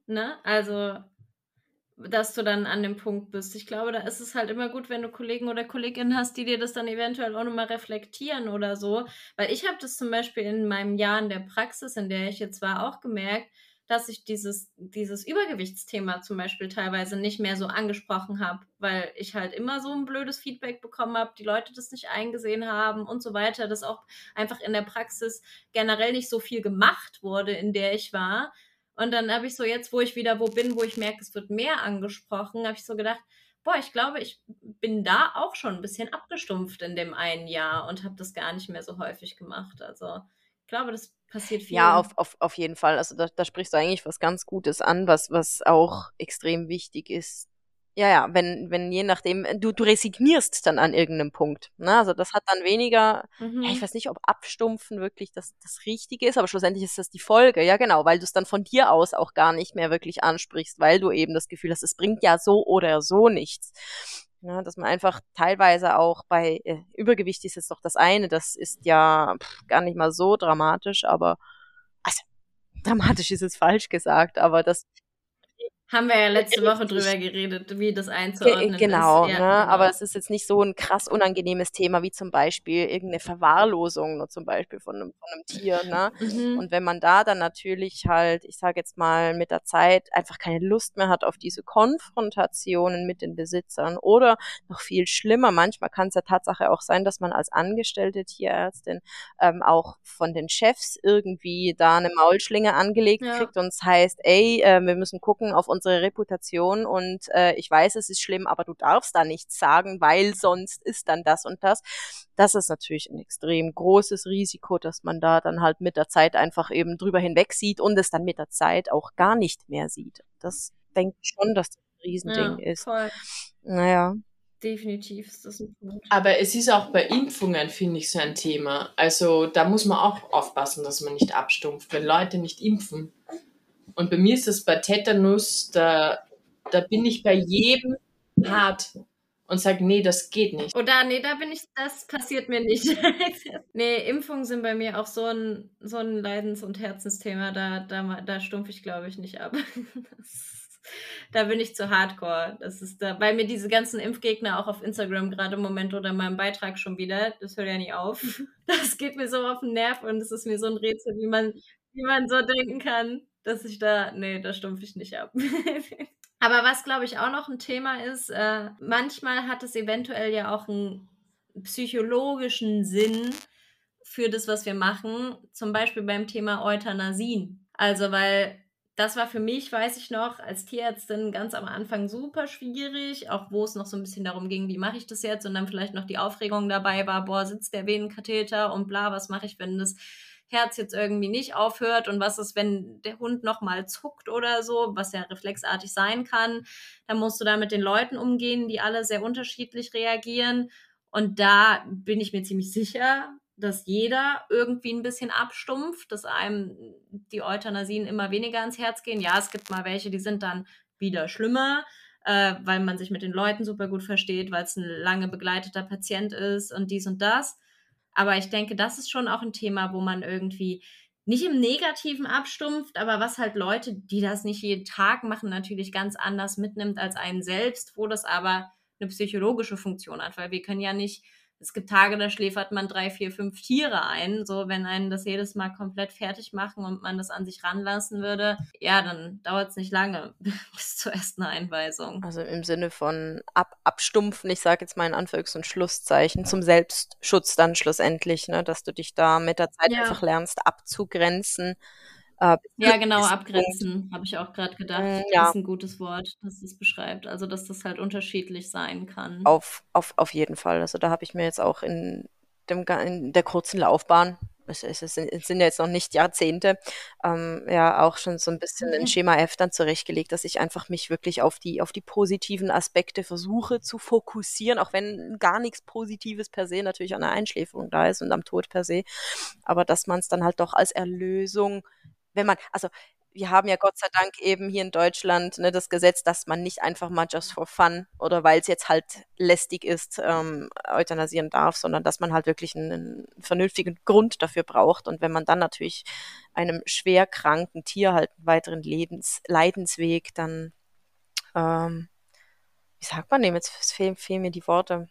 Ne? Also dass du dann an dem Punkt bist. Ich glaube, da ist es halt immer gut, wenn du Kollegen oder Kolleginnen hast, die dir das dann eventuell auch nochmal reflektieren oder so. Weil ich habe das zum Beispiel in meinem Jahr in der Praxis, in der ich jetzt war, auch gemerkt, dass ich dieses, dieses Übergewichtsthema zum Beispiel teilweise nicht mehr so angesprochen habe, weil ich halt immer so ein blödes Feedback bekommen habe, die Leute das nicht eingesehen haben und so weiter, dass auch einfach in der Praxis generell nicht so viel gemacht wurde, in der ich war und dann habe ich so jetzt, wo ich wieder wo bin, wo ich merke, es wird mehr angesprochen, habe ich so gedacht, boah, ich glaube, ich bin da auch schon ein bisschen abgestumpft in dem einen Jahr und habe das gar nicht mehr so häufig gemacht. Also ich glaube, das passiert viel. Ja, auf, auf, auf jeden Fall. Also da, da sprichst du eigentlich was ganz Gutes an, was, was auch extrem wichtig ist, ja, ja, wenn, wenn je nachdem, du, du resignierst dann an irgendeinem Punkt. Ne? Also das hat dann weniger, mhm. ja, ich weiß nicht, ob abstumpfen wirklich das, das Richtige ist, aber schlussendlich ist das die Folge, ja genau, weil du es dann von dir aus auch gar nicht mehr wirklich ansprichst, weil du eben das Gefühl hast, es bringt ja so oder so nichts. Ne, dass man einfach teilweise auch bei äh, Übergewicht ist jetzt doch das eine, das ist ja pff, gar nicht mal so dramatisch, aber also dramatisch ist es falsch gesagt, aber das haben wir ja letzte Woche drüber geredet, wie das einzuordnen genau, ist. Ja, ne? genau, aber es ist jetzt nicht so ein krass unangenehmes Thema wie zum Beispiel irgendeine Verwahrlosung, nur zum Beispiel von einem, von einem Tier. Ne? Mhm. Und wenn man da dann natürlich halt, ich sage jetzt mal, mit der Zeit einfach keine Lust mehr hat auf diese Konfrontationen mit den Besitzern oder noch viel schlimmer, manchmal kann es ja Tatsache auch sein, dass man als angestellte Tierärztin ähm, auch von den Chefs irgendwie da eine Maulschlinge angelegt ja. kriegt und es heißt, ey, äh, wir müssen gucken auf uns unsere Reputation und äh, ich weiß, es ist schlimm, aber du darfst da nichts sagen, weil sonst ist dann das und das. Das ist natürlich ein extrem großes Risiko, dass man da dann halt mit der Zeit einfach eben drüber hinweg sieht und es dann mit der Zeit auch gar nicht mehr sieht. Das denke ich schon, dass das ein Riesending ja, ist. Voll. Naja. Definitiv ist das ein Punkt. Aber es ist auch bei Impfungen, finde ich, so ein Thema. Also da muss man auch aufpassen, dass man nicht abstumpft. Wenn Leute nicht impfen, und bei mir ist es bei Tetanus, da, da bin ich bei jedem hart und sage, nee, das geht nicht. Oder nee, da bin ich, das passiert mir nicht. nee, Impfungen sind bei mir auch so ein, so ein Leidens- und Herzensthema, da, da, da stumpfe ich, glaube ich, nicht ab. da bin ich zu hardcore. Das ist da, weil mir diese ganzen Impfgegner auch auf Instagram gerade im Moment oder in meinem Beitrag schon wieder, das hört ja nie auf. Das geht mir so auf den Nerv und es ist mir so ein Rätsel, wie man, wie man so denken kann dass ich da, nee, da stumpfe ich nicht ab. Aber was, glaube ich, auch noch ein Thema ist, äh, manchmal hat es eventuell ja auch einen psychologischen Sinn für das, was wir machen, zum Beispiel beim Thema Euthanasien. Also, weil das war für mich, weiß ich noch, als Tierärztin ganz am Anfang super schwierig, auch wo es noch so ein bisschen darum ging, wie mache ich das jetzt und dann vielleicht noch die Aufregung dabei war, boah, sitzt der Venenkatheter und bla, was mache ich, wenn das Herz jetzt irgendwie nicht aufhört und was ist, wenn der Hund nochmal zuckt oder so, was ja reflexartig sein kann. Dann musst du da mit den Leuten umgehen, die alle sehr unterschiedlich reagieren. Und da bin ich mir ziemlich sicher, dass jeder irgendwie ein bisschen abstumpft, dass einem die Euthanasien immer weniger ans Herz gehen. Ja, es gibt mal welche, die sind dann wieder schlimmer, äh, weil man sich mit den Leuten super gut versteht, weil es ein lange begleiteter Patient ist und dies und das. Aber ich denke, das ist schon auch ein Thema, wo man irgendwie nicht im Negativen abstumpft, aber was halt Leute, die das nicht jeden Tag machen, natürlich ganz anders mitnimmt als einen selbst, wo das aber eine psychologische Funktion hat, weil wir können ja nicht es gibt Tage, da schläfert man drei, vier, fünf Tiere ein. So, wenn einen das jedes Mal komplett fertig machen und man das an sich ranlassen würde, ja, dann dauert es nicht lange bis zur ersten Einweisung. Also im Sinne von ab, abstumpfen, ich sage jetzt mal in Anführungs- und Schlusszeichen, zum Selbstschutz dann schlussendlich, ne, dass du dich da mit der Zeit ja. einfach lernst abzugrenzen äh, ja, genau, abgrenzen, habe ich auch gerade gedacht. Mm, ja. Das ist ein gutes Wort, das es beschreibt. Also, dass das halt unterschiedlich sein kann. Auf, auf, auf jeden Fall. Also, da habe ich mir jetzt auch in, dem, in der kurzen Laufbahn, es, es, es, sind ja jetzt noch nicht Jahrzehnte, ähm, ja auch schon so ein bisschen mhm. ein Schema F dann zurechtgelegt, dass ich einfach mich wirklich auf die, auf die positiven Aspekte versuche zu fokussieren, auch wenn gar nichts Positives per se natürlich an der Einschläferung da ist und am Tod per se, aber dass man es dann halt doch als Erlösung wenn man, also wir haben ja Gott sei Dank eben hier in Deutschland ne, das Gesetz, dass man nicht einfach mal just for fun oder weil es jetzt halt lästig ist, ähm, euthanasieren darf, sondern dass man halt wirklich einen, einen, vernünftigen Grund dafür braucht. Und wenn man dann natürlich einem schwer kranken Tier halt einen weiteren Lebens Leidensweg dann, ähm, wie sagt man dem, jetzt fehlen, fehlen mir die Worte,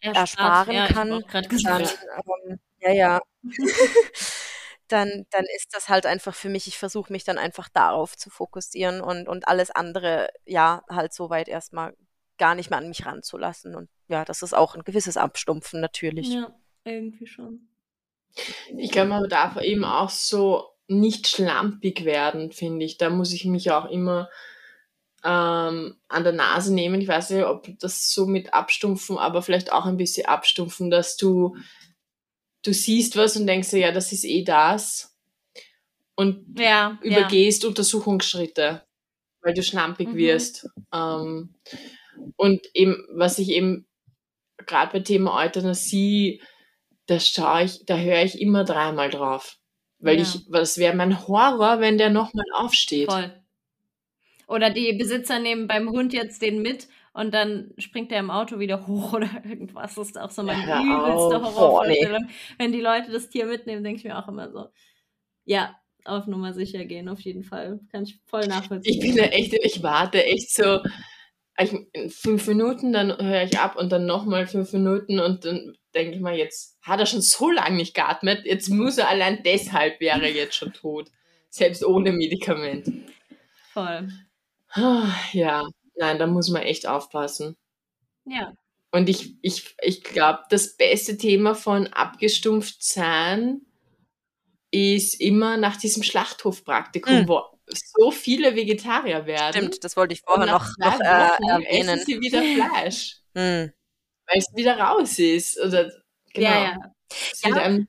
ersparen ja, kann, dann, ähm, ja, ja. dann, dann ist das halt einfach für mich, ich versuche mich dann einfach darauf zu fokussieren und, und alles andere, ja, halt soweit erstmal gar nicht mehr an mich ranzulassen. Und ja, das ist auch ein gewisses Abstumpfen natürlich. Ja, irgendwie schon. Ich glaube, man darf eben auch so nicht schlampig werden, finde ich. Da muss ich mich auch immer ähm, an der Nase nehmen. Ich weiß nicht, ob das so mit Abstumpfen, aber vielleicht auch ein bisschen Abstumpfen, dass du du siehst was und denkst dir, ja, das ist eh das. Und ja, übergehst ja. Untersuchungsschritte, weil du schlampig mhm. wirst. Ähm, und eben, was ich eben gerade bei Thema Euthanasie, da schaue ich, da höre ich immer dreimal drauf. Weil ja. ich, was wäre mein Horror, wenn der nochmal aufsteht. Voll. Oder die Besitzer nehmen beim Hund jetzt den mit und dann springt er im Auto wieder hoch oder irgendwas. Das ist auch so meine Hör übelste. Horrorvorstellung. Wenn die Leute das Tier mitnehmen, denke ich mir auch immer so, ja, auf Nummer sicher gehen, auf jeden Fall. Kann ich voll nachvollziehen. Ich bin da echt, ich warte echt so ich, fünf Minuten, dann höre ich ab und dann nochmal fünf Minuten und dann denke ich mal, jetzt hat er schon so lange nicht geatmet, jetzt muss er allein deshalb wäre er jetzt schon tot. Selbst ohne Medikament. Voll. Ah, Ja, nein, da muss man echt aufpassen. Ja. Und ich, ich, ich glaube, das beste Thema von abgestumpft sein ist immer nach diesem Schlachthofpraktikum, Mm. wo so viele Vegetarier werden. Stimmt, das wollte ich vorher noch, noch äh, erwähnen. essen sie wieder Fleisch, Hm. weil es wieder raus ist. Oder, genau. Ja, ja. Es wird Ja. einem-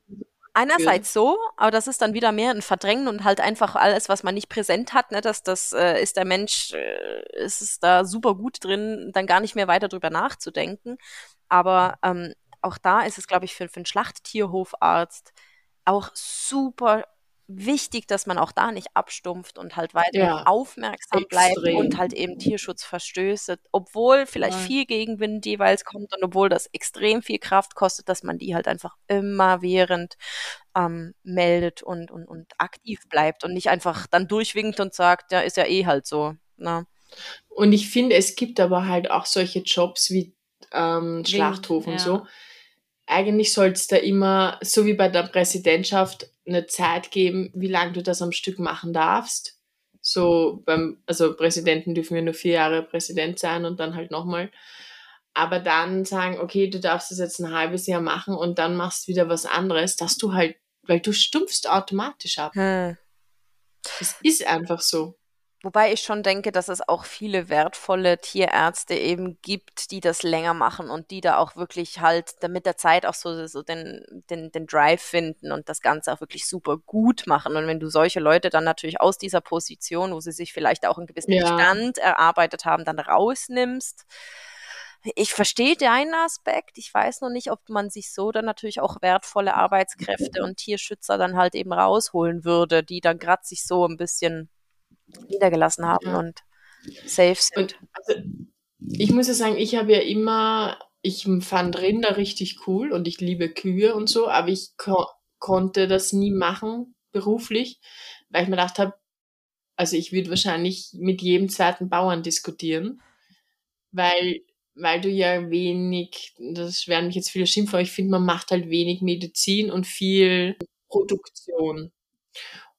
Einerseits so, aber das ist dann wieder mehr ein Verdrängen und halt einfach alles, was man nicht präsent hat, ne, das, das äh, ist der Mensch, äh, ist es da super gut drin, dann gar nicht mehr weiter drüber nachzudenken. Aber ähm, auch da ist es, glaube ich, für, für einen Schlachttierhofarzt auch super wichtig, dass man auch da nicht abstumpft und halt weiter Ja, aufmerksam bleibt und halt eben Tierschutzverstöße, obwohl vielleicht Voll. viel Gegenwind jeweils kommt und obwohl das extrem viel Kraft kostet, dass man die halt einfach immer während ähm, meldet und, und, und aktiv bleibt und nicht einfach dann durchwinkt und sagt, ja, ist ja eh halt so. Ne? Und ich finde, es gibt aber halt auch solche Jobs wie ähm, Schlachthof und ja. so. Eigentlich soll es da immer, so wie bei der Präsidentschaft, eine Zeit geben, wie lange du das am Stück machen darfst. So beim, also Präsidenten dürfen ja nur vier Jahre Präsident sein und dann halt nochmal. Aber dann sagen, okay, du darfst das jetzt ein halbes Jahr machen und dann machst wieder was anderes, dass du halt, weil du stumpfst automatisch ab. Hm. Es ist einfach so. Wobei ich schon denke, dass es auch viele wertvolle Tierärzte eben gibt, die das länger machen und die da auch wirklich halt da mit der Zeit auch so, so den, den, den Drive finden und das Ganze auch wirklich super gut machen. Und wenn du solche Leute dann natürlich aus dieser Position, wo sie sich vielleicht auch einen gewissen Ja. Stand erarbeitet haben, dann rausnimmst. Ich verstehe deinen Aspekt. Ich weiß noch nicht, ob man sich so dann natürlich auch wertvolle Arbeitskräfte und Tierschützer dann halt eben rausholen würde, die dann gerade sich so ein bisschen niedergelassen haben Ja. und safe sind. Und also, ich muss ja sagen, ich habe ja immer, ich fand Rinder richtig cool und ich liebe Kühe und so, aber ich ko konnte das nie machen, beruflich, weil ich mir gedacht habe, also ich würde wahrscheinlich mit jedem zweiten Bauern diskutieren, weil, weil du ja wenig, das werden mich jetzt viele schimpfen, aber ich finde, man macht halt wenig Medizin und viel Produktion.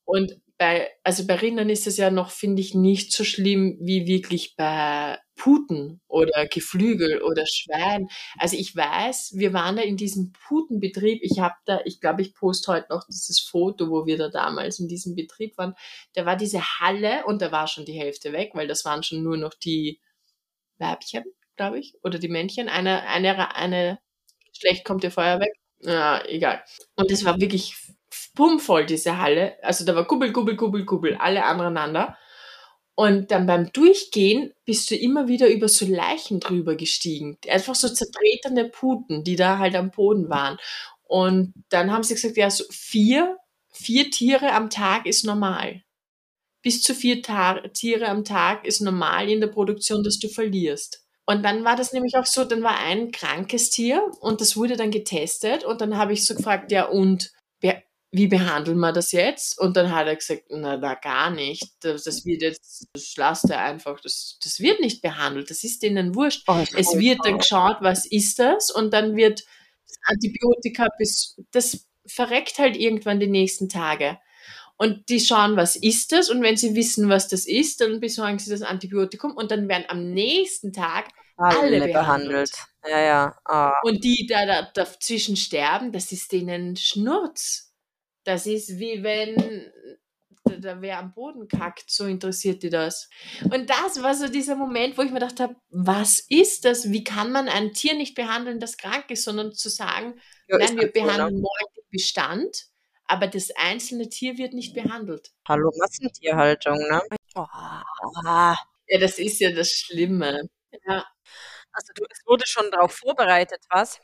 Und bei, also bei Rindern ist es ja noch, finde ich, nicht so schlimm wie wirklich bei Puten oder Geflügel oder Schwein. Also ich weiß, wir waren da in diesem Putenbetrieb. Ich habe da, ich glaube, ich poste heute noch dieses Foto, wo wir da damals in diesem Betrieb waren. Da war diese Halle und da war schon die Hälfte weg, weil das waren schon nur noch die Weibchen, glaube ich, oder die Männchen. Eine, eine, eine Geschlecht kommt ja vorher weg. Ja, egal. Und es war wirklich pumpvoll, diese Halle. Also da war Kubbel, Kubbel, Kubbel, Kubbel, alle aneinander. Und dann beim Durchgehen bist du immer wieder über so Leichen drüber gestiegen. Einfach so zertretene Puten, die da halt am Boden waren. Und dann haben sie gesagt, ja, so vier, vier Tiere am Tag ist normal. Bis zu vier Ta Tiere am Tag ist normal in der Produktion, dass du verlierst. Und dann war das nämlich auch so, dann war ein krankes Tier und das wurde dann getestet und dann habe ich so gefragt, ja und wer, wie behandeln wir das jetzt? Und dann hat er gesagt, na, na gar nicht. Das, das wird jetzt, das lasst er einfach, das, das wird nicht behandelt, das ist denen wurscht. Oh, Es wird dann geschaut, was ist das? Und dann wird das Antibiotika bis, das verreckt halt irgendwann die nächsten Tage. Und die schauen, was ist das? Und wenn sie wissen, was das ist, dann besorgen sie das Antibiotikum und dann werden am nächsten Tag alle behandelt. Ja, ja. Ah. Und die da, da dazwischen sterben, das ist denen Schnurz. Das ist wie wenn da, da wer am Boden kackt, so interessiert die das. Und das war so dieser Moment, wo ich mir gedacht habe, was ist das? Wie kann man ein Tier nicht behandeln, das krank ist, sondern zu sagen, Ja, nein, wir so, ne? behandeln morgen den Bestand, aber das einzelne Tier wird nicht behandelt. Hallo, Massentierhaltung, ne? Oh. Ja, das ist ja das Schlimme. Ja, Also du, es wurde schon darauf vorbereitet, was?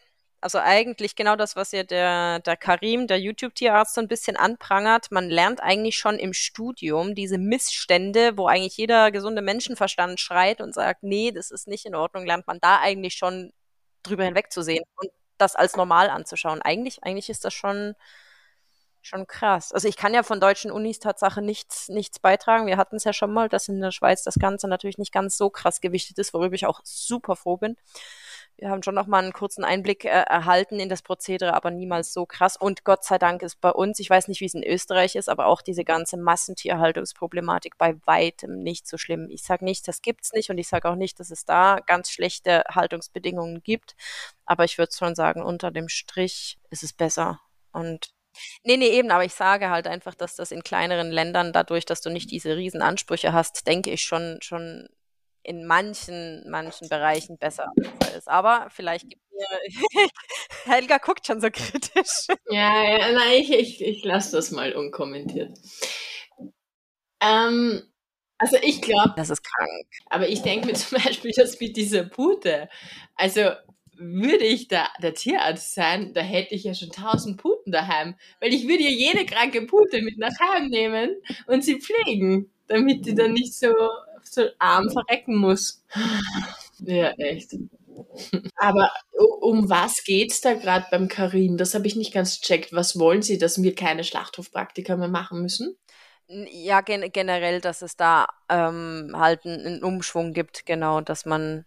Also eigentlich genau das, was ja der, der Karim, der YouTube-Tierarzt, so ein bisschen anprangert. Man lernt eigentlich schon im Studium diese Missstände, wo eigentlich jeder gesunde Menschenverstand schreit und sagt, nee, das ist nicht in Ordnung, lernt man da eigentlich schon drüber hinwegzusehen und das als normal anzuschauen. Eigentlich, eigentlich ist das schon, schon krass. Also ich kann ja von deutschen Unis Tatsache nichts, nichts beitragen. Wir hatten es ja schon mal, dass in der Schweiz das Ganze natürlich nicht ganz so krass gewichtet ist, worüber ich auch super froh bin wir haben schon noch mal einen kurzen Einblick äh, erhalten in das Prozedere, aber niemals so krass. Und Gott sei Dank ist bei uns, ich weiß nicht, wie es in Österreich ist, aber auch diese ganze Massentierhaltungsproblematik bei weitem nicht so schlimm. Ich sage nicht, das gibt's nicht und ich sage auch nicht, dass es da ganz schlechte Haltungsbedingungen gibt, aber ich würde schon sagen, unter dem Strich ist es besser. Und Nee, nee, eben, aber ich sage halt einfach, dass das in kleineren Ländern, dadurch, dass du nicht diese riesen Ansprüche hast, denke ich schon, schon in manchen, manchen Bereichen besser ist. Aber vielleicht gibt mir. Helga guckt schon so kritisch. Ja, ja nein, ich, ich, ich lasse das mal unkommentiert. Ähm, also ich glaube. Das ist krank. Aber ich denke mir zum Beispiel, dass mit dieser Pute, also würde ich da der Tierarzt sein, da hätte ich ja schon tausend Puten daheim. Weil ich würde ja jede kranke Pute mit nach Hause nehmen und sie pflegen, damit die dann nicht so so arm verrecken muss. Ja, echt. Aber um was geht's da gerade beim Karim? Das habe ich nicht ganz gecheckt. Was wollen Sie, dass wir keine Schlachthofpraktika mehr machen müssen? Ja, gen generell, dass es da ähm, halt einen Umschwung gibt, genau, dass man.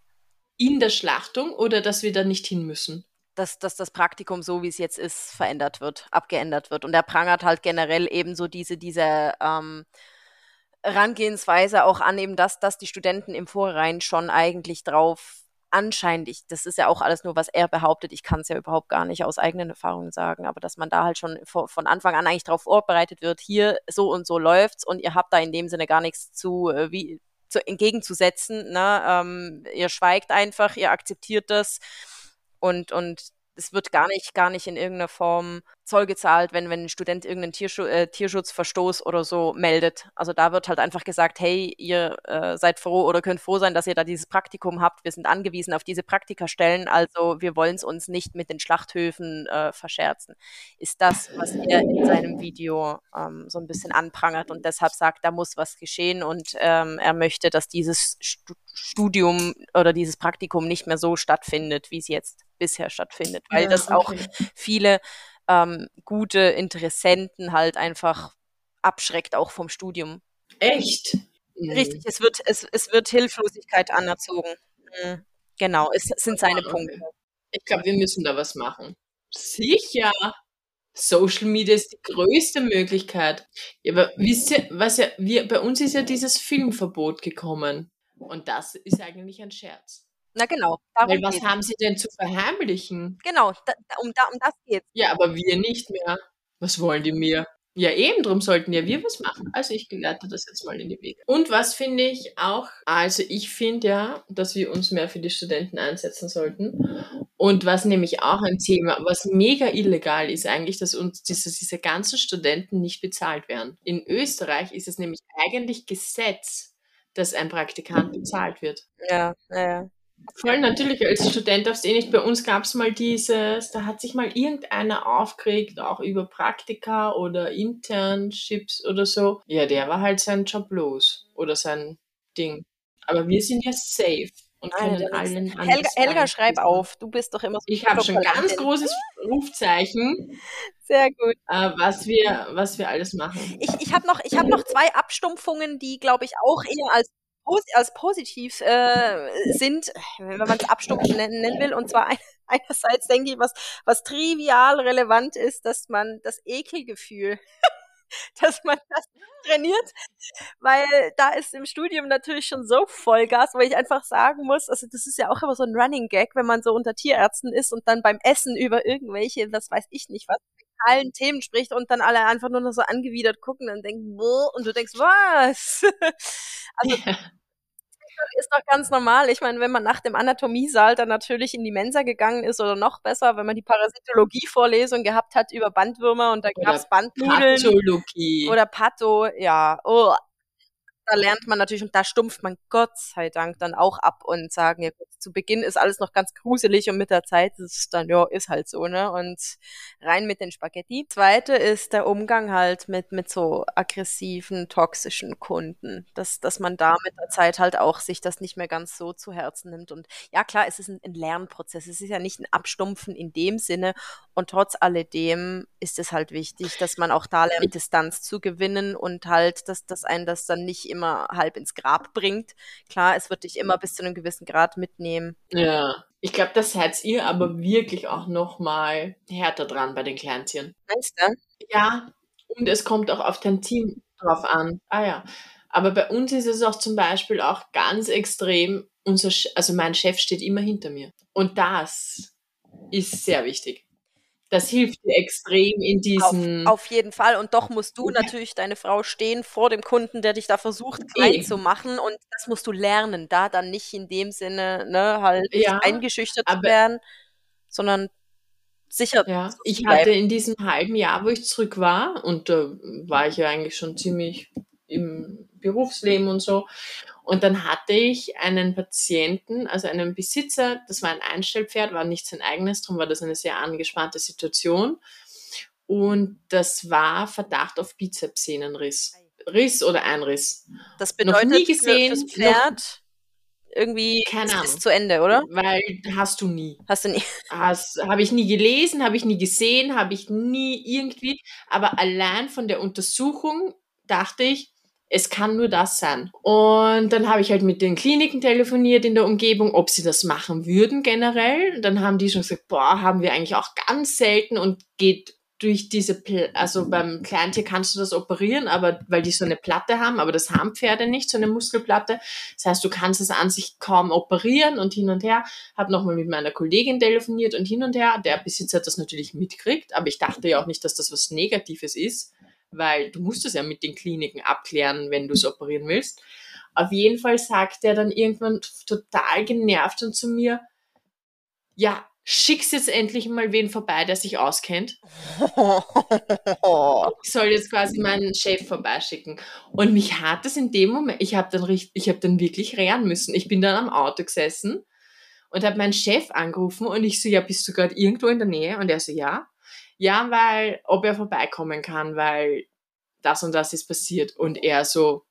In der Schlachtung oder dass wir da nicht hin müssen? Dass, dass das Praktikum, so wie es jetzt ist, verändert wird, abgeändert wird. Und er prangert halt generell eben so diese, diese ähm, Herangehensweise auch an eben das, dass die Studenten im Vorrein schon eigentlich drauf anscheinend, ich, das ist ja auch alles nur, was er behauptet, ich kann es ja überhaupt gar nicht aus eigenen Erfahrungen sagen, aber dass man da halt schon von Anfang an eigentlich darauf vorbereitet wird, hier so und so läuft's und ihr habt da in dem Sinne gar nichts zu, äh, wie, zu entgegenzusetzen. Ne? Ähm, ihr schweigt einfach, ihr akzeptiert das und, und es wird gar nicht, gar nicht in irgendeiner Form Zoll gezahlt, wenn, wenn ein Student irgendeinen Tierschu äh, Tierschutzverstoß oder so meldet. Also da wird halt einfach gesagt, hey, ihr äh, seid froh oder könnt froh sein, dass ihr da dieses Praktikum habt. Wir sind angewiesen auf diese Praktikastellen, also wir wollen es uns nicht mit den Schlachthöfen äh, verscherzen. Ist das, was er in seinem Video ähm, so ein bisschen anprangert und deshalb sagt, da muss was geschehen und ähm, er möchte, dass dieses Studium oder dieses Praktikum nicht mehr so stattfindet, wie es jetzt bisher stattfindet, weil ja, das okay. auch viele ähm, gute Interessenten halt einfach abschreckt, auch vom Studium. Echt? Richtig, es wird, es, es wird Hilflosigkeit anerzogen. Mhm. Genau, es sind seine okay. Punkte. Ich glaube, wir müssen da was machen. Sicher. Social Media ist die größte Möglichkeit. Ja, aber wisst ihr, was ja, wir, bei uns ist ja dieses Filmverbot gekommen. Und das ist eigentlich ein Scherz. Na genau. Weil was geht's. haben sie denn zu verheimlichen? Genau, da, um, da, um das geht's. Ja, aber wir nicht mehr. Was wollen die mir? Ja, eben, darum sollten ja wir was machen. Also ich leite das jetzt mal in die Wege. Und was finde ich auch, also ich finde ja, dass wir uns mehr für die Studenten einsetzen sollten. Und was nämlich auch ein Thema, was mega illegal ist eigentlich, dass uns diese, diese ganzen Studenten nicht bezahlt werden. In Österreich ist es nämlich eigentlich Gesetz, dass ein Praktikant bezahlt wird. Ja, ja. Voll, natürlich, als Student darfst du eh nicht. Bei uns gab es mal dieses, da hat sich mal irgendeiner aufgeregt, auch über Praktika oder Internships oder so. Ja, der war halt sein Job los oder sein Ding. Aber wir sind ja safe und können Nein, allen Helga, Helga schreib auf, du bist doch immer so. Ich habe schon ein ganz großes Rufzeichen. Sehr gut. Äh, was, wir, was wir alles machen. Ich, ich habe noch, hab noch zwei Abstumpfungen, die, glaube ich, auch eher als als positiv äh, sind, wenn man es abstumpfen nennen, will. Und zwar ein, einerseits denke ich, was, was trivial relevant ist, dass man das Ekelgefühl, dass man das trainiert, weil da ist im Studium natürlich schon so Vollgas, weil ich einfach sagen muss, also das ist ja auch immer so ein Running Gag, wenn man so unter Tierärzten ist und dann beim Essen über irgendwelche, was weiß ich nicht was, allen Themen spricht und dann alle einfach nur noch so angewidert gucken und denken, und du denkst, was? also, ja. Ist doch ganz normal. Ich meine, wenn man nach dem Anatomiesaal dann natürlich in die Mensa gegangen ist oder noch besser, wenn man die Parasitologie-Vorlesung gehabt hat über Bandwürmer und da gab es Bandnudeln. Pathologie. Oder Patho, ja. Oh. Da lernt man natürlich und da stumpft man Gott sei Dank dann auch ab und sagen, ja, zu Beginn ist alles noch ganz gruselig und mit der Zeit ist es dann, ja, ist halt so, ne? Und rein mit den Spaghetti. Zweite ist der Umgang halt mit, mit so aggressiven, toxischen Kunden. Dass, dass man da mit der Zeit halt auch sich das nicht mehr ganz so zu Herzen nimmt. Und ja, klar, es ist ein, ein Lernprozess. Es ist ja nicht ein Abstumpfen in dem Sinne. Und trotz alledem ist es halt wichtig, dass man auch da lernt, Distanz zu gewinnen und halt, dass, dass einen das dann nicht immer halb ins Grab bringt. Klar, es wird dich immer bis zu einem gewissen Grad mitnehmen. Ja, ich glaube, das seid ihr aber wirklich auch noch mal härter dran bei den Kleintieren. Meinst du? Ja, und es kommt auch auf dein Team drauf an. Ah ja. Aber bei uns ist es auch zum Beispiel auch ganz extrem, unser, also mein Chef steht immer hinter mir. Und das ist sehr wichtig das hilft dir extrem in diesen. Auf, auf jeden Fall. Und doch musst du natürlich deine Frau stehen vor dem Kunden, der dich da versucht klein zu machen. Und das musst du lernen, da dann nicht in dem Sinne ne, halt ja, eingeschüchtert zu werden, sondern sicher. Ja, ich hatte in diesem halben Jahr, wo ich zurück war, und da äh, war ich ja eigentlich schon ziemlich im Berufsleben und so. Und dann hatte ich einen Patienten, also einen Besitzer, das war ein Einstellpferd, war nicht sein eigenes, darum war das eine sehr angespannte Situation. Und das war Verdacht auf Bizepssehnenriss. Riss oder Einriss. Das bedeutet noch nie gesehen, fürs Pferd irgendwie keine Ahnung. ist zu Ende, oder? Weil hast du nie. Hast du nie. Habe ich nie gelesen, habe ich nie gesehen, habe ich nie irgendwie. Aber allein von der Untersuchung dachte ich, es kann nur das sein. Und dann habe ich halt mit den Kliniken telefoniert in der Umgebung, ob sie das machen würden generell. Dann haben die schon gesagt, boah, haben wir eigentlich auch ganz selten und geht durch diese, also beim Kleintier kannst du das operieren, aber weil die so eine Platte haben, aber das haben Pferde nicht, so eine Muskelplatte. Das heißt, du kannst es an sich kaum operieren und hin und her. Habe nochmal mit meiner Kollegin telefoniert und hin und her. Der Besitzer hat das natürlich mitkriegt, aber ich dachte ja auch nicht, dass das was Negatives ist weil du musst es ja mit den Kliniken abklären, wenn du es operieren willst. Auf jeden Fall sagt er dann irgendwann total genervt und zu mir, ja, schick's jetzt endlich mal wen vorbei, der sich auskennt. ich soll jetzt quasi meinen Chef vorbeischicken. Und mich hat das in dem Moment, ich habe dann, ich hab dann wirklich rennen müssen. Ich bin dann am Auto gesessen und habe meinen Chef angerufen und ich so, ja, bist du gerade irgendwo in der Nähe? Und er so, ja. Ja, weil, ob er vorbeikommen kann, weil das und das ist passiert. Und er so,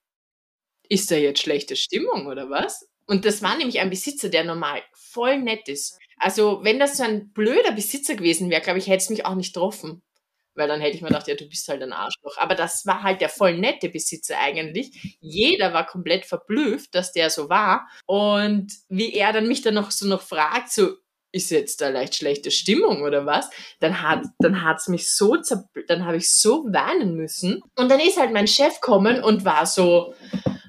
ist da jetzt schlechte Stimmung oder was? Und das war nämlich ein Besitzer, der normal voll nett ist. Also, wenn das so ein blöder Besitzer gewesen wäre, glaube ich, hätte es mich auch nicht getroffen. Weil dann hätte ich mir gedacht, ja, du bist halt ein Arschloch. Aber das war halt der voll nette Besitzer eigentlich. Jeder war komplett verblüfft, dass der so war. Und wie er dann mich dann noch so noch fragt, so, ist jetzt da leicht schlechte Stimmung oder was? Dann hat dann hat's mich so dann habe ich so weinen müssen. Und dann ist halt mein Chef kommen und war so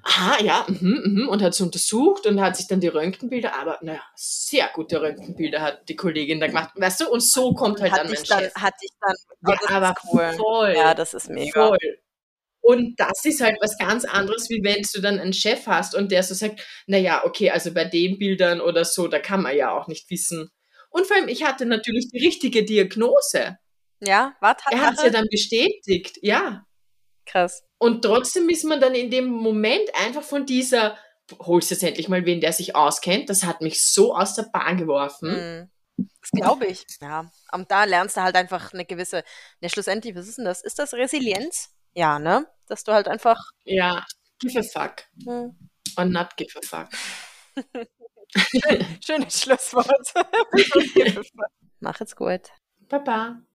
aha ja mhm, mhm, und hat es untersucht und hat sich dann die Röntgenbilder aber naja sehr gute Röntgenbilder hat die Kollegin da gemacht weißt du? Und so kommt halt hat dann mein dann, Chef. hat dich dann ja, aber cool. voll ja das ist mega. voll und das ist halt was ganz anderes, wie wenn du dann einen Chef hast und der so sagt, naja, okay, also bei den Bildern oder so, da kann man ja auch nicht wissen. Und vor allem, ich hatte natürlich die richtige Diagnose. Ja, warte. Er hat es ja dann bestätigt, ja. Krass. Und trotzdem ist man dann in dem Moment einfach von dieser, holst jetzt endlich mal wen, der sich auskennt, das hat mich so aus der Bahn geworfen. Mhm. Das glaube ich. Ja. Und da lernst du halt einfach eine gewisse, ne, schlussendlich, was ist denn das? Ist das Resilienz? Ja, ne? Dass du halt einfach. Ja, give a fuck. Hm. Or not give a fuck. Schönes Schlusswort. Mach es gut. Baba.